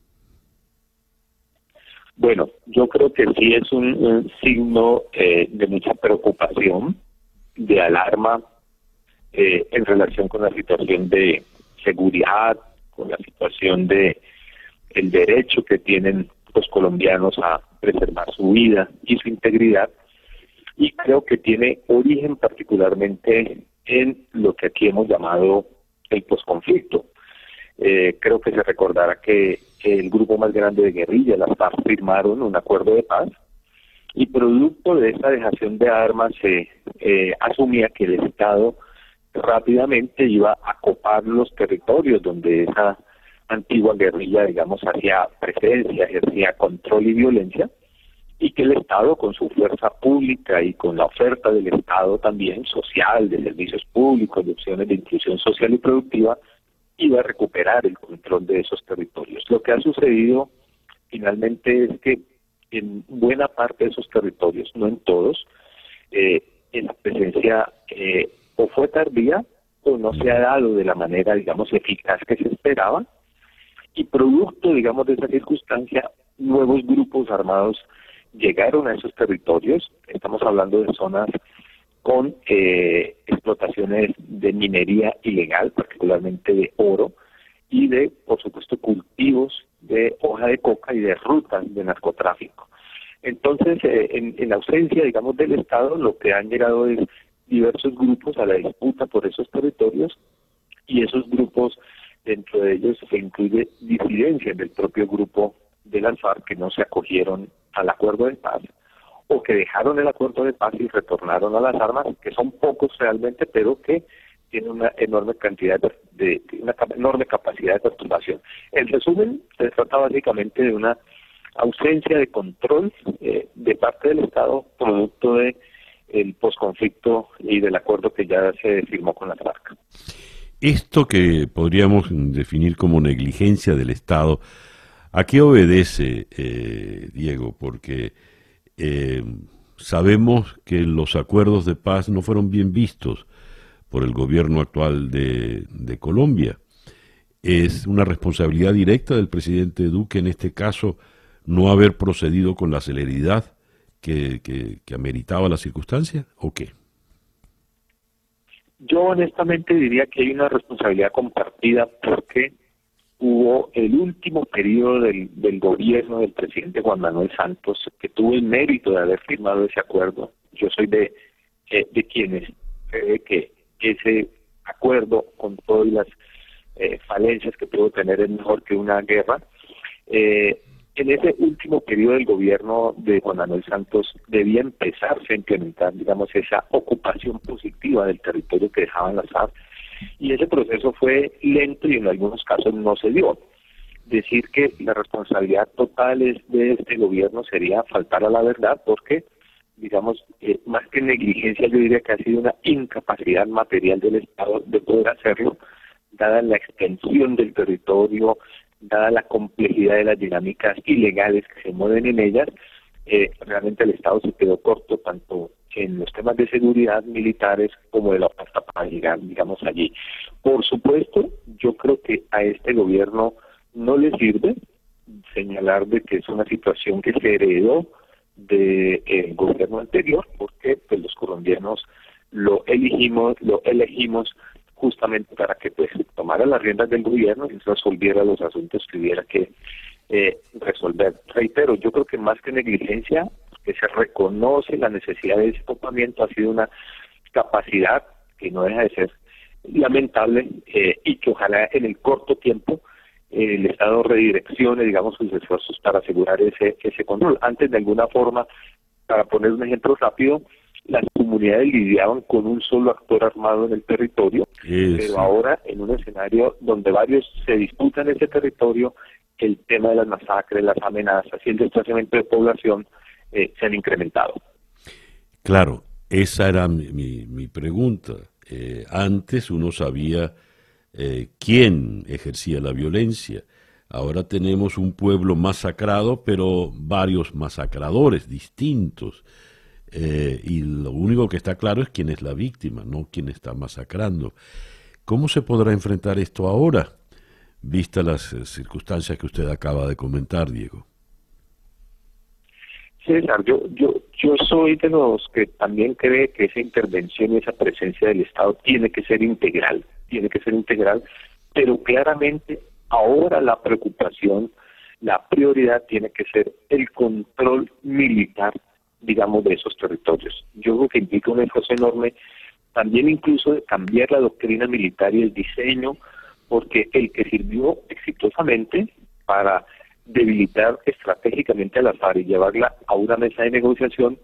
Bueno, yo creo que sí es un, signo eh, de mucha preocupación, de alarma eh, en relación con la situación de, seguridad, con la situación de el derecho que tienen los colombianos a preservar su vida y su integridad y creo que tiene origen particularmente en lo que aquí hemos llamado el posconflicto. Eh, creo que se recordará que el grupo más grande de guerrilla, las FARC, firmaron un acuerdo de paz y producto de esa dejación de armas se eh, asumía que el Estado rápidamente iba a copar los territorios donde esa antigua guerrilla, digamos, hacía presencia, ejercía control y violencia, y que el Estado, con su fuerza pública y con la oferta del Estado también social, de servicios públicos, de opciones de inclusión social y productiva, iba a recuperar el control de esos territorios. Lo que ha sucedido finalmente es que en buena parte de esos territorios, no en todos, eh, en la presencia eh, o fue tardía o no se ha dado de la manera, digamos, eficaz que se esperaba, y producto, digamos, de esa circunstancia, nuevos grupos armados llegaron a esos territorios. Estamos hablando de zonas con eh, explotaciones de minería ilegal, particularmente de oro, y de, por supuesto, cultivos de hoja de coca y de rutas de narcotráfico. Entonces, eh, en, en ausencia, digamos, del Estado, lo que han llegado es diversos grupos a la disputa por esos territorios y esos grupos, dentro de ellos se incluye disidencia del propio grupo del Alfar que no se acogieron al acuerdo de paz o que dejaron el acuerdo de paz y retornaron a las armas, que son pocos realmente, pero que tienen una enorme cantidad de, una enorme capacidad de perturbación. En resumen, se trata básicamente de una ausencia de control eh, de parte del Estado producto de el posconflicto y del acuerdo que ya se firmó con la FARC. Esto que podríamos definir como negligencia del Estado, ¿a qué obedece, eh, Diego? Porque eh, sabemos que los acuerdos de paz no fueron bien vistos por el gobierno actual de, de Colombia. Es una responsabilidad directa del presidente Duque en este caso no haber procedido con la celeridad que, que, ameritaba la circunstancia o qué? Yo honestamente diría que hay una responsabilidad compartida porque hubo el último periodo del, del gobierno del presidente Juan Manuel Santos que tuvo el mérito de haber firmado ese acuerdo. Yo soy de, eh, de quienes cree que ese acuerdo con todas las eh, falencias que pudo tener es mejor que una guerra. Eh, en ese último periodo del gobierno de Juan Manuel Santos debía empezarse a implementar, digamos, esa ocupación positiva del territorio que dejaban las FARC y ese proceso fue lento y en algunos casos no se dio. Decir que la responsabilidad total de este gobierno sería faltar a la verdad porque, digamos, eh, más que negligencia, yo diría que ha sido una incapacidad material del Estado de poder hacerlo, dada la extensión del territorio, dada la complejidad de las dinámicas ilegales que se mueven en ellas, eh, realmente el Estado se quedó corto tanto en los temas de seguridad militares como de la oferta para llegar, digamos, allí. Por supuesto, yo creo que a este gobierno no le sirve señalar de que es una situación que se heredó del gobierno anterior, porque pues, los colombianos lo elegimos, lo elegimos justamente para que pues tomara las riendas del gobierno y resolviera los asuntos que hubiera que eh, resolver. Reitero, yo creo que más que negligencia, que se reconoce la necesidad de ese topamiento, ha sido una capacidad que no deja de ser lamentable eh, y que ojalá en el corto tiempo eh, el Estado redireccione, digamos, sus esfuerzos para asegurar ese, ese control. Antes, de alguna forma, para poner un ejemplo rápido, las comunidades lidiaban con un solo actor armado en el territorio, pero ahora en un escenario donde varios se disputan ese territorio, el tema de las masacres, las amenazas y el desplazamiento de población eh, se han incrementado. Claro, esa era mi, mi, pregunta. Eh, antes uno sabía eh, quién ejercía la violencia. Ahora tenemos un pueblo masacrado, pero varios masacradores distintos. Y lo único que está claro es quién es la víctima, no quién está masacrando. ¿Cómo se podrá enfrentar esto ahora, vista las circunstancias que usted acaba de comentar, Diego? César, yo, yo, yo soy de los que también cree que esa intervención y esa presencia del Estado tiene que ser integral, tiene que ser integral, pero claramente ahora la preocupación, la prioridad tiene que ser el control militar digamos, de esos territorios. Yo creo que implica un esfuerzo enorme también incluso de cambiar la doctrina militar y el diseño, porque el que sirvió exitosamente para debilitar estratégicamente a la FARC y llevarla a una mesa de negociación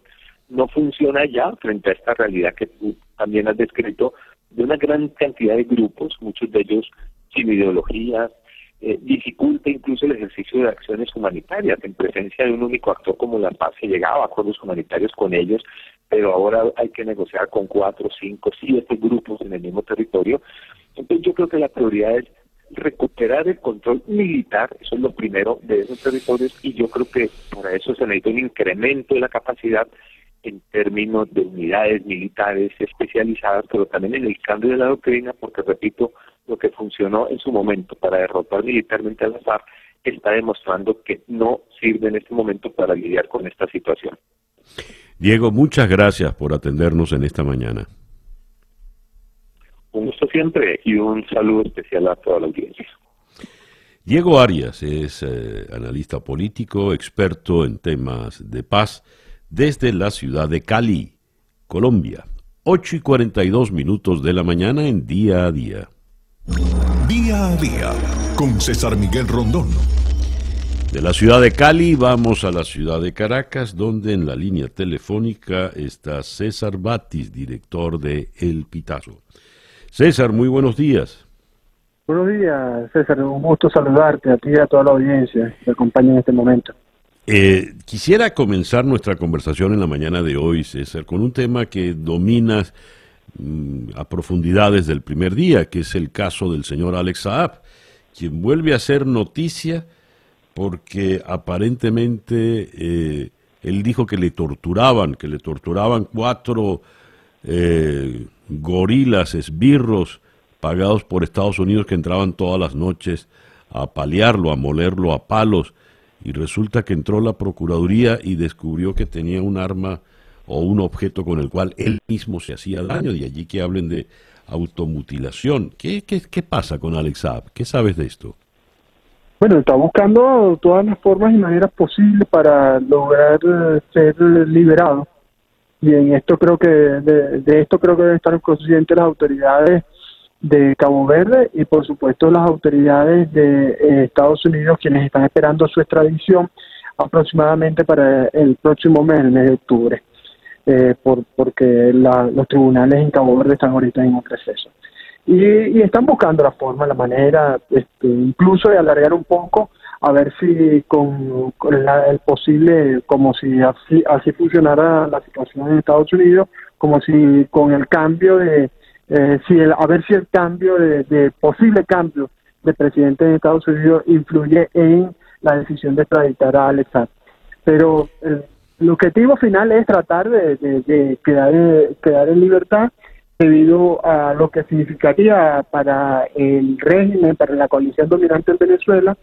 no funciona ya frente a esta realidad que tú también has descrito de una gran cantidad de grupos, muchos de ellos sin ideología, eh, dificulta incluso el ejercicio de acciones humanitarias. En presencia de un único actor como la paz se llegaba a acuerdos humanitarios con ellos, pero ahora hay que negociar con cuatro, cinco, siete grupos en el mismo territorio. Entonces yo creo que la prioridad es recuperar el control militar, eso es lo primero de esos territorios, y yo creo que para eso se necesita un incremento de la capacidad en términos de unidades militares especializadas, pero también en el cambio de la doctrina, porque repito, lo que funcionó en su momento para derrotar militarmente a la FARC está demostrando que no sirve en este momento para lidiar con esta situación. Diego, muchas gracias por atendernos en esta mañana. Un gusto siempre y un saludo especial a toda la audiencia. Diego Arias es eh, analista político, experto en temas de paz desde la ciudad de Cali, Colombia. 8 y 42 minutos de la mañana en día a día. Día a día con César Miguel Rondón. De la ciudad de Cali vamos a la ciudad de Caracas, donde en la línea telefónica está César Batis, director de El Pitazo. César, muy buenos días. Buenos días, César. Un gusto saludarte a ti y a toda la audiencia que acompaña en este momento. Eh, quisiera comenzar nuestra conversación en la mañana de hoy, César, con un tema que domina mm, a profundidad desde el primer día, que es el caso del señor Alex Saab, quien vuelve a ser noticia porque aparentemente eh, él dijo que le torturaban, que le torturaban cuatro eh, gorilas, esbirros, pagados por Estados Unidos que entraban todas las noches a paliarlo, a molerlo a palos y resulta que entró la Procuraduría y descubrió que tenía un arma o un objeto con el cual él mismo se hacía daño, y allí que hablen de automutilación. ¿Qué, qué, qué pasa con Alex Saab? ¿Qué sabes de esto? Bueno, está buscando todas las formas y maneras posibles para lograr eh, ser liberado. Y en esto creo que, de, esto creo que deben estar conscientes las autoridades de Cabo Verde y por supuesto las autoridades de eh, Estados Unidos quienes están esperando su extradición aproximadamente para el próximo mes, el mes de octubre, eh, por, porque los tribunales en Cabo Verde están ahorita en un receso. Y, están buscando la forma, la manera, este, incluso de alargar un poco, a ver si con, el posible, como si así, así funcionara la situación en Estados Unidos, como si con el cambio de, eh, si a ver si el cambio de, posible cambio de presidente de Estados Unidos influye en la decisión de extraditar a Alex Pero el, objetivo final es tratar de, quedar, quedar en libertad debido a lo que significaría para el régimen, para la coalición dominante en Venezuela,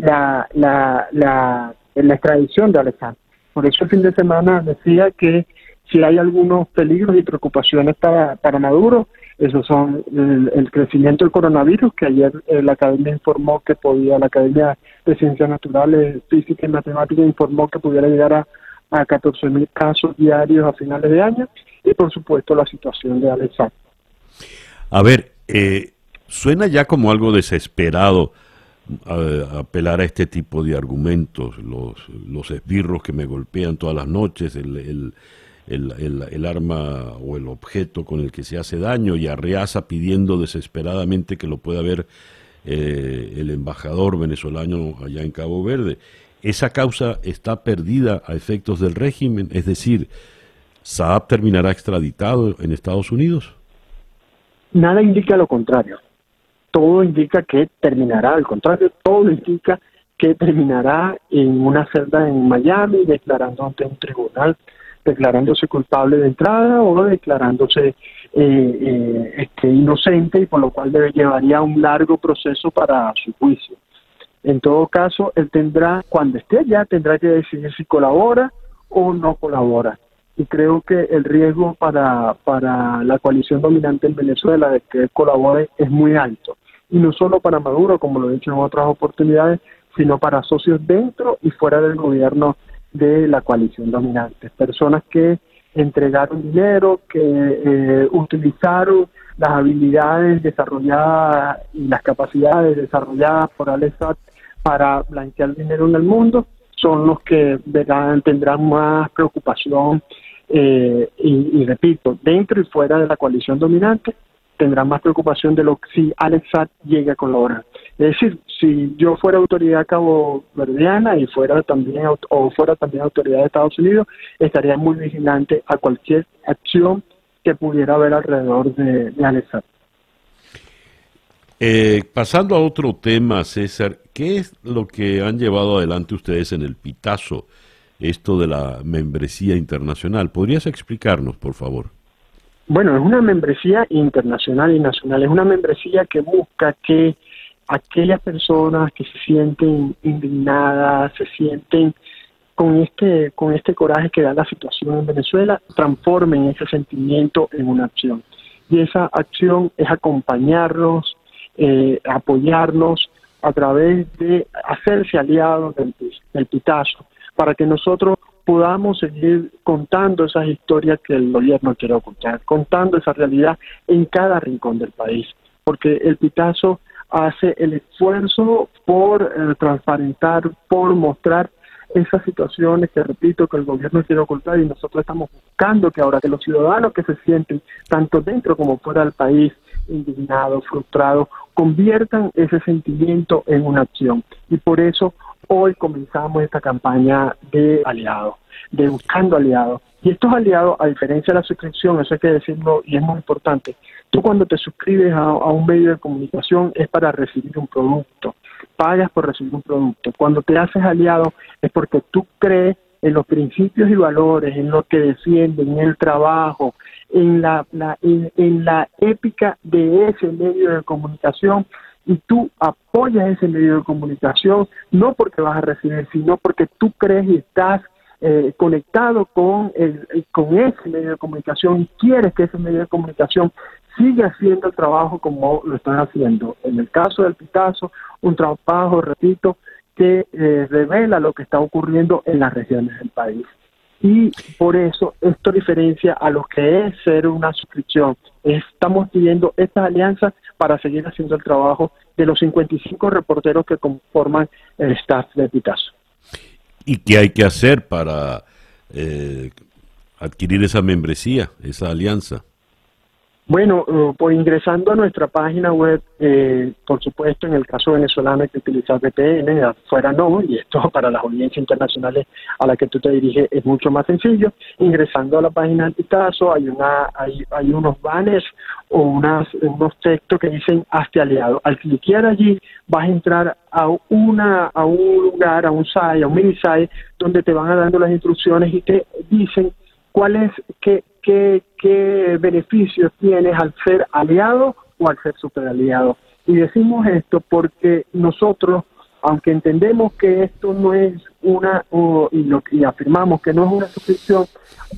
la, la, la, la extradición de Alexander. Por eso el fin de semana decía que si hay algunos peligros y preocupaciones para, Maduro, esos son el, crecimiento del coronavirus, que ayer eh, la Academia informó que podía, la Academia de Ciencias Naturales, Física y Matemáticas informó que pudiera llegar a, a 14.000 casos diarios a finales de año, y por supuesto la situación de Alexa. A ver, eh, suena ya como algo desesperado apelar a este tipo de argumentos, los, los esbirros que me golpean todas las noches, el el, el, arma o el objeto con el que se hace daño y Arreaza pidiendo desesperadamente que lo pueda ver eh, el embajador venezolano allá en Cabo Verde. Esa causa está perdida a efectos del régimen, es decir, Saab terminará extraditado en Estados Unidos. Nada indica lo contrario. Todo indica que terminará, al contrario, todo indica que terminará en una celda en Miami declarando ante un tribunal declarándose culpable de entrada o declarándose eh, eh, este, inocente y por lo cual debe, llevaría un largo proceso para su juicio. En todo caso, él tendrá, cuando esté allá, tendrá que decidir si colabora o no colabora. Y creo que el riesgo para, para la coalición dominante en Venezuela de que él colabore es muy alto. Y no solo para Maduro, como lo he dicho en otras oportunidades, sino para socios dentro y fuera del gobierno de la coalición dominante. Personas que entregaron dinero, que eh, utilizaron las habilidades desarrolladas y las capacidades desarrolladas por Alexat para blanquear dinero en el mundo, son los que tendrán más preocupación eh, y, repito, dentro y fuera de la coalición dominante, tendrán más preocupación de lo que si Alexat llega a colaborar. Es decir, si yo fuera autoridad cabo-verdiana y fuera también o fuera también autoridad de Estados Unidos, estaría muy vigilante a cualquier acción que pudiera haber alrededor de, de eh, pasando a otro tema, César, ¿qué es lo que han llevado adelante ustedes en el Pitazo, esto de la membresía internacional? ¿Podrías explicarnos, por favor? Bueno, es una membresía internacional y nacional, es una membresía que busca que aquellas personas que se sienten indignadas, se sienten con este, con este coraje que da la situación en Venezuela, transformen ese sentimiento en una acción. Y esa acción es acompañarlos, eh, apoyarlos a través de hacerse aliados del, del pitazo, para que nosotros podamos seguir contando esas historias que el gobierno quiere ocultar, contando esa realidad en cada rincón del país, porque el pitazo hace el esfuerzo por eh, transparentar, por mostrar esas situaciones que repito que el gobierno quiere ocultar y nosotros estamos buscando que ahora que los ciudadanos que se sienten tanto dentro como fuera del país indignados, frustrados, conviertan ese sentimiento en una acción. Y por eso hoy comenzamos esta campaña de aliados, de buscando aliados. Y estos aliados, a diferencia de la suscripción, eso hay que decirlo y es muy importante, tú cuando te suscribes a un medio de comunicación es para recibir un producto pagas por recibir un producto. Cuando te haces aliado es porque tú crees en los principios y valores, en lo que defienden, en el trabajo, en la, en, la épica de ese medio de comunicación y tú apoyas ese medio de comunicación no porque vas a recibir, sino porque tú crees y estás eh, conectado con, el, con ese medio de comunicación y quieres que ese medio de comunicación siga haciendo el trabajo como lo están haciendo. En el caso del Picasso, un trabajo, repito, que eh, revela lo que está ocurriendo en las regiones del país. Y por eso esto diferencia a lo que es ser una suscripción. Estamos pidiendo estas alianzas para seguir haciendo el trabajo de los 55 reporteros que conforman el staff de Picasso. ¿Y qué hay que hacer para eh, adquirir esa membresía, esa alianza? Bueno, pues ingresando a nuestra página web, eh, por supuesto, en el caso venezolano hay que utilizar VPN, afuera no, y esto para las audiencias internacionales a las que tú te diriges es mucho más sencillo. Ingresando a la página del Pitazo hay, una, hay, hay unos banners o unas, unos textos que dicen hazte aliado. Al cliquear allí vas a entrar a, una, a un lugar, a un site, a un mini site, donde te van a dando las instrucciones y te dicen cuál es, qué, qué, qué beneficios tienes al ser aliado o al ser superaliado. Y decimos esto porque nosotros, aunque entendemos que esto no es una, y, lo, y afirmamos que no es una suscripción,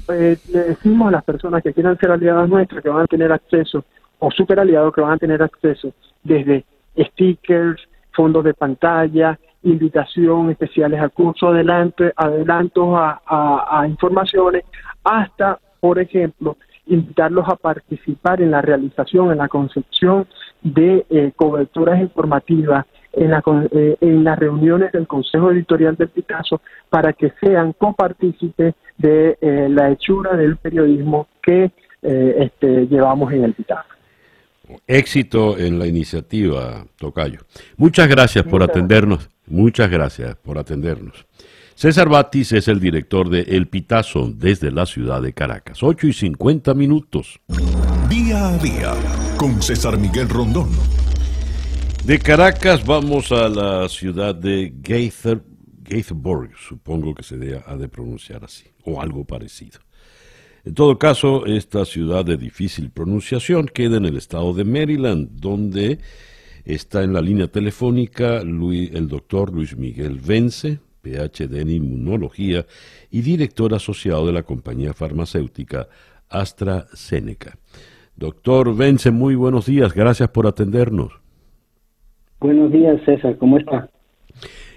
eh, le decimos a las personas que quieran ser aliadas nuestras que van a tener acceso, o superaliados que van a tener acceso desde stickers, fondos de pantalla, invitación especiales a cursos, adelante, adelantos a, a informaciones, hasta por ejemplo, invitarlos a participar en la realización, en la concepción de eh, coberturas informativas, en, eh, en las reuniones del Consejo Editorial del Picasso, para que sean copartícipes de eh, la hechura del periodismo que este, llevamos en el Picasso. Éxito en la iniciativa, Tocayo. Muchas gracias por atendernos. Muchas gracias por atendernos. César Batis es el director de El Pitazo desde la ciudad de Caracas. 8 y 50 minutos. Día a día con César Miguel Rondón. De Caracas vamos a la ciudad de Gaither, supongo que se ha de pronunciar así, o algo parecido. En todo caso, esta ciudad de difícil pronunciación queda en el estado de Maryland, donde está en la línea telefónica el doctor Luis Miguel Vence, PhD en Inmunología y director asociado de la compañía farmacéutica AstraZeneca. Doctor Vence, muy buenos días, gracias por atendernos. Buenos días, César, ¿cómo está?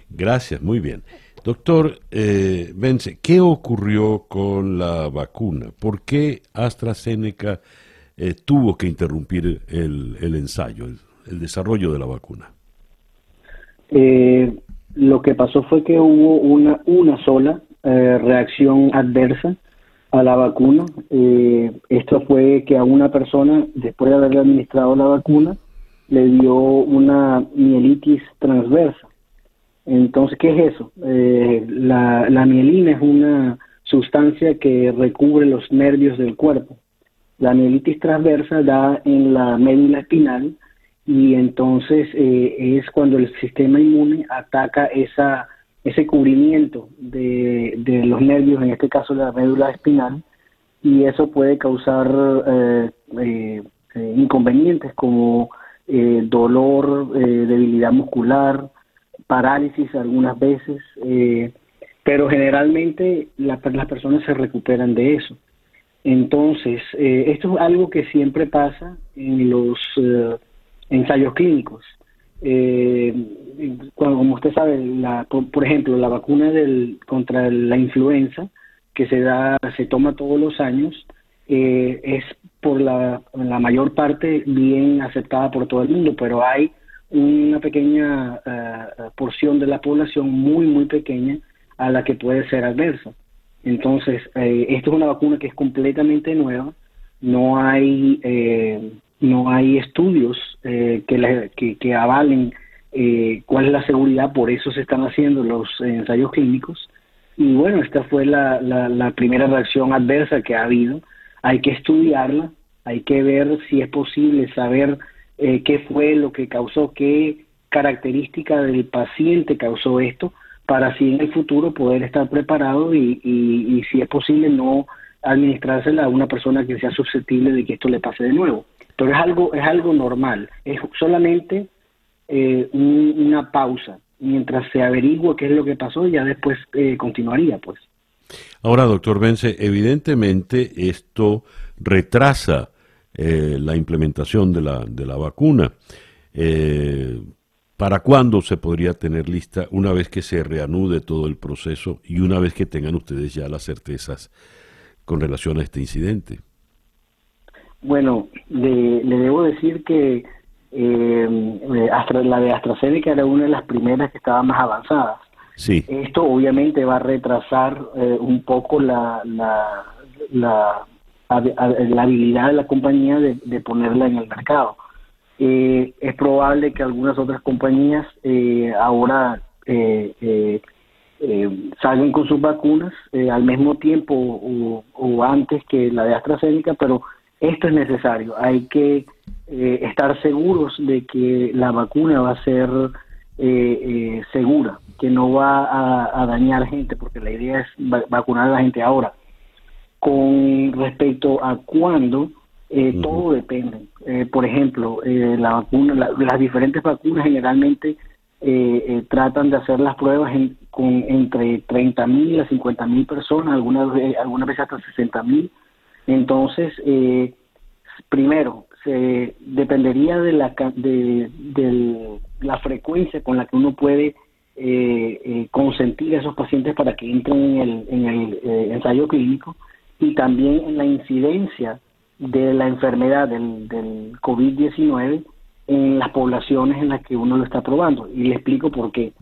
Gracias, muy bien. Doctor eh, Vence, ¿qué ocurrió con la vacuna? ¿Por qué AstraZeneca eh, tuvo que interrumpir el, ensayo, el, desarrollo de la vacuna? Eh, lo que pasó fue que hubo una, una sola eh, reacción adversa a la vacuna. esto fue que a una persona, después de haberle administrado la vacuna, le dio una mielitis transversa. Entonces, ¿qué es eso? la, la mielina es una sustancia que recubre los nervios del cuerpo. La mielitis transversa da en la médula espinal y entonces eh, es cuando el sistema inmune ataca esa, ese cubrimiento de, de, los nervios, en este caso la médula espinal, y eso puede causar eh, eh, inconvenientes como dolor, debilidad muscular, parálisis algunas veces, pero generalmente las personas se recuperan de eso. Entonces, eh, esto es algo que siempre pasa en los eh, ensayos clínicos. Eh, como usted sabe, por, ejemplo, la vacuna del, contra la influenza que se da, se toma todos los años, es por la, la mayor parte bien aceptada por todo el mundo, pero hay una pequeña porción de la población muy, muy pequeña a la que puede ser adversa. Entonces, eh, esto es una vacuna que es completamente nueva, no hay, eh, no hay estudios eh, que, que, avalen cuál es la seguridad, por eso se están haciendo los ensayos clínicos. Y bueno, esta fue la, la, primera reacción adversa que ha habido. Hay que estudiarla, hay que ver si es posible saber qué fue lo que causó, qué característica del paciente causó esto, para así en el futuro poder estar preparado y, si es posible no administrársela a una persona que sea susceptible de que esto le pase de nuevo. Pero es algo, es algo normal, es solamente eh, una pausa. Mientras se averigua qué es lo que pasó, ya después eh, continuaría, pues. Ahora, doctor Vence, evidentemente esto retrasa eh, la implementación de la, de la vacuna. ¿Para cuándo se podría tener lista una vez que se reanude todo el proceso y una vez que tengan ustedes ya las certezas con relación a este incidente? Bueno, le, debo decir que eh, la de AstraZeneca era una de las primeras que estaba más avanzadas. Sí. Esto obviamente va a retrasar eh, un poco la, la, la, habilidad de la compañía de ponerla en el mercado eh, es probable que algunas otras compañías eh, ahora eh, eh, salgan con sus vacunas al mismo tiempo o, antes que la de AstraZeneca, pero esto es necesario. Hay que estar seguros de que la vacuna va a ser segura, que no va a, a, dañar gente, porque la idea es vacunar a la gente ahora. Con respecto a cuándo, eh, todo depende. Eh, por ejemplo, eh, la vacuna, las diferentes vacunas generalmente tratan de hacer las pruebas con entre 30 mil a 50 mil personas, algunas, algunas veces hasta 60 Entonces, primero, se dependería de la, de, de, la frecuencia con la que uno puede consentir a esos pacientes para que entren en el, en el ensayo clínico y también en la incidencia de la enfermedad del, del COVID-19 en las poblaciones en las que uno lo está probando. Y le explico por qué.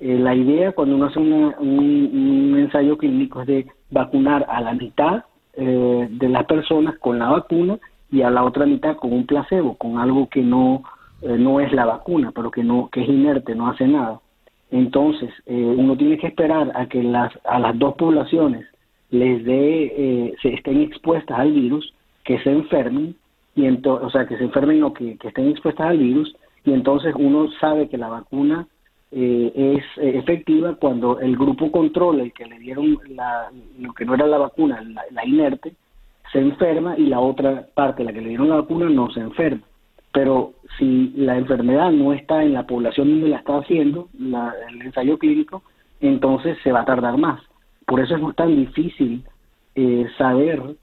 Eh, la idea cuando uno hace un, ensayo clínico es de vacunar a la mitad eh, de las personas con la vacuna y a la otra mitad con un placebo, con algo que no, eh, no es la vacuna, pero que, no, que es inerte, no hace nada. Entonces, uno tiene que esperar a que las, a las dos poblaciones les dé, se estén expuestas al virus que se enfermen, y o sea, que se enfermen o que, estén expuestas al virus, y entonces uno sabe que la vacuna eh, es eh, efectiva cuando el grupo control, el que le dieron la, lo que no era la vacuna, la, inerte, se enferma y la otra parte, la que le dieron la vacuna, no se enferma. Pero si la enfermedad no está en la población donde la está haciendo, el ensayo clínico, entonces se va a tardar más. Por eso es tan difícil eh, saber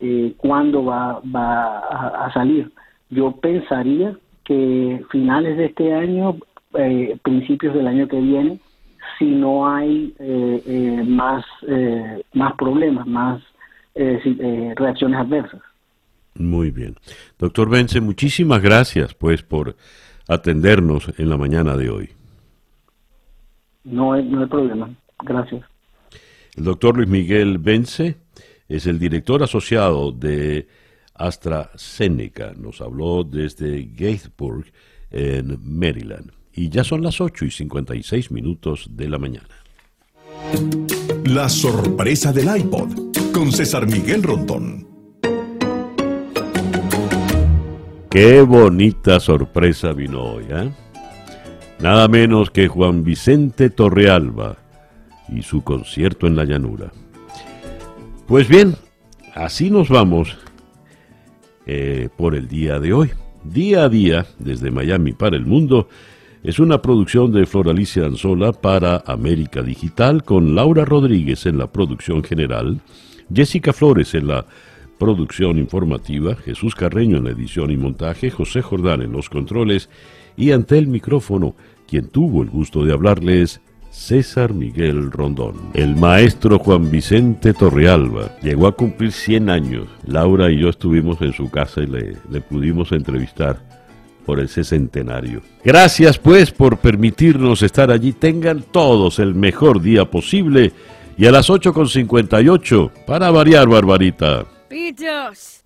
eh, cuándo va, va a, salir. Yo pensaría que finales de este año, eh, principios del año que viene, si no hay eh, eh, más, eh, más problemas, más reacciones adversas. Muy bien. Doctor Vence, muchísimas gracias pues por atendernos en la mañana de hoy. No hay, no hay problema. Gracias. El doctor Luis Miguel Vence es el director asociado de AstraZeneca. Nos habló desde Gatesburg, en Maryland. Y ya son las 8 y 56 minutos de la mañana. La sorpresa del iPod con César Miguel Rondón. Qué bonita sorpresa vino hoy, ¿eh? Nada menos que Juan Vicente Torrealba y su concierto en la llanura. Pues bien, así nos vamos eh, por el día de hoy. Día a día, desde Miami para el mundo, es una producción de Floralicia Anzola para América Digital con Laura Rodríguez en la producción general, Jessica Flores en la producción informativa, Jesús Carreño en la edición y montaje, José Jordán en los controles y ante el micrófono, quien tuvo el gusto de hablarles, César Miguel Rondón. El maestro Juan Vicente Torrealba llegó a cumplir 100 años. Laura y yo estuvimos en su casa y le, le pudimos entrevistar por ese centenario. Gracias pues por permitirnos estar allí. Tengan todos el mejor día posible. Y a las 8.58, para variar, Barbarita. Pitos.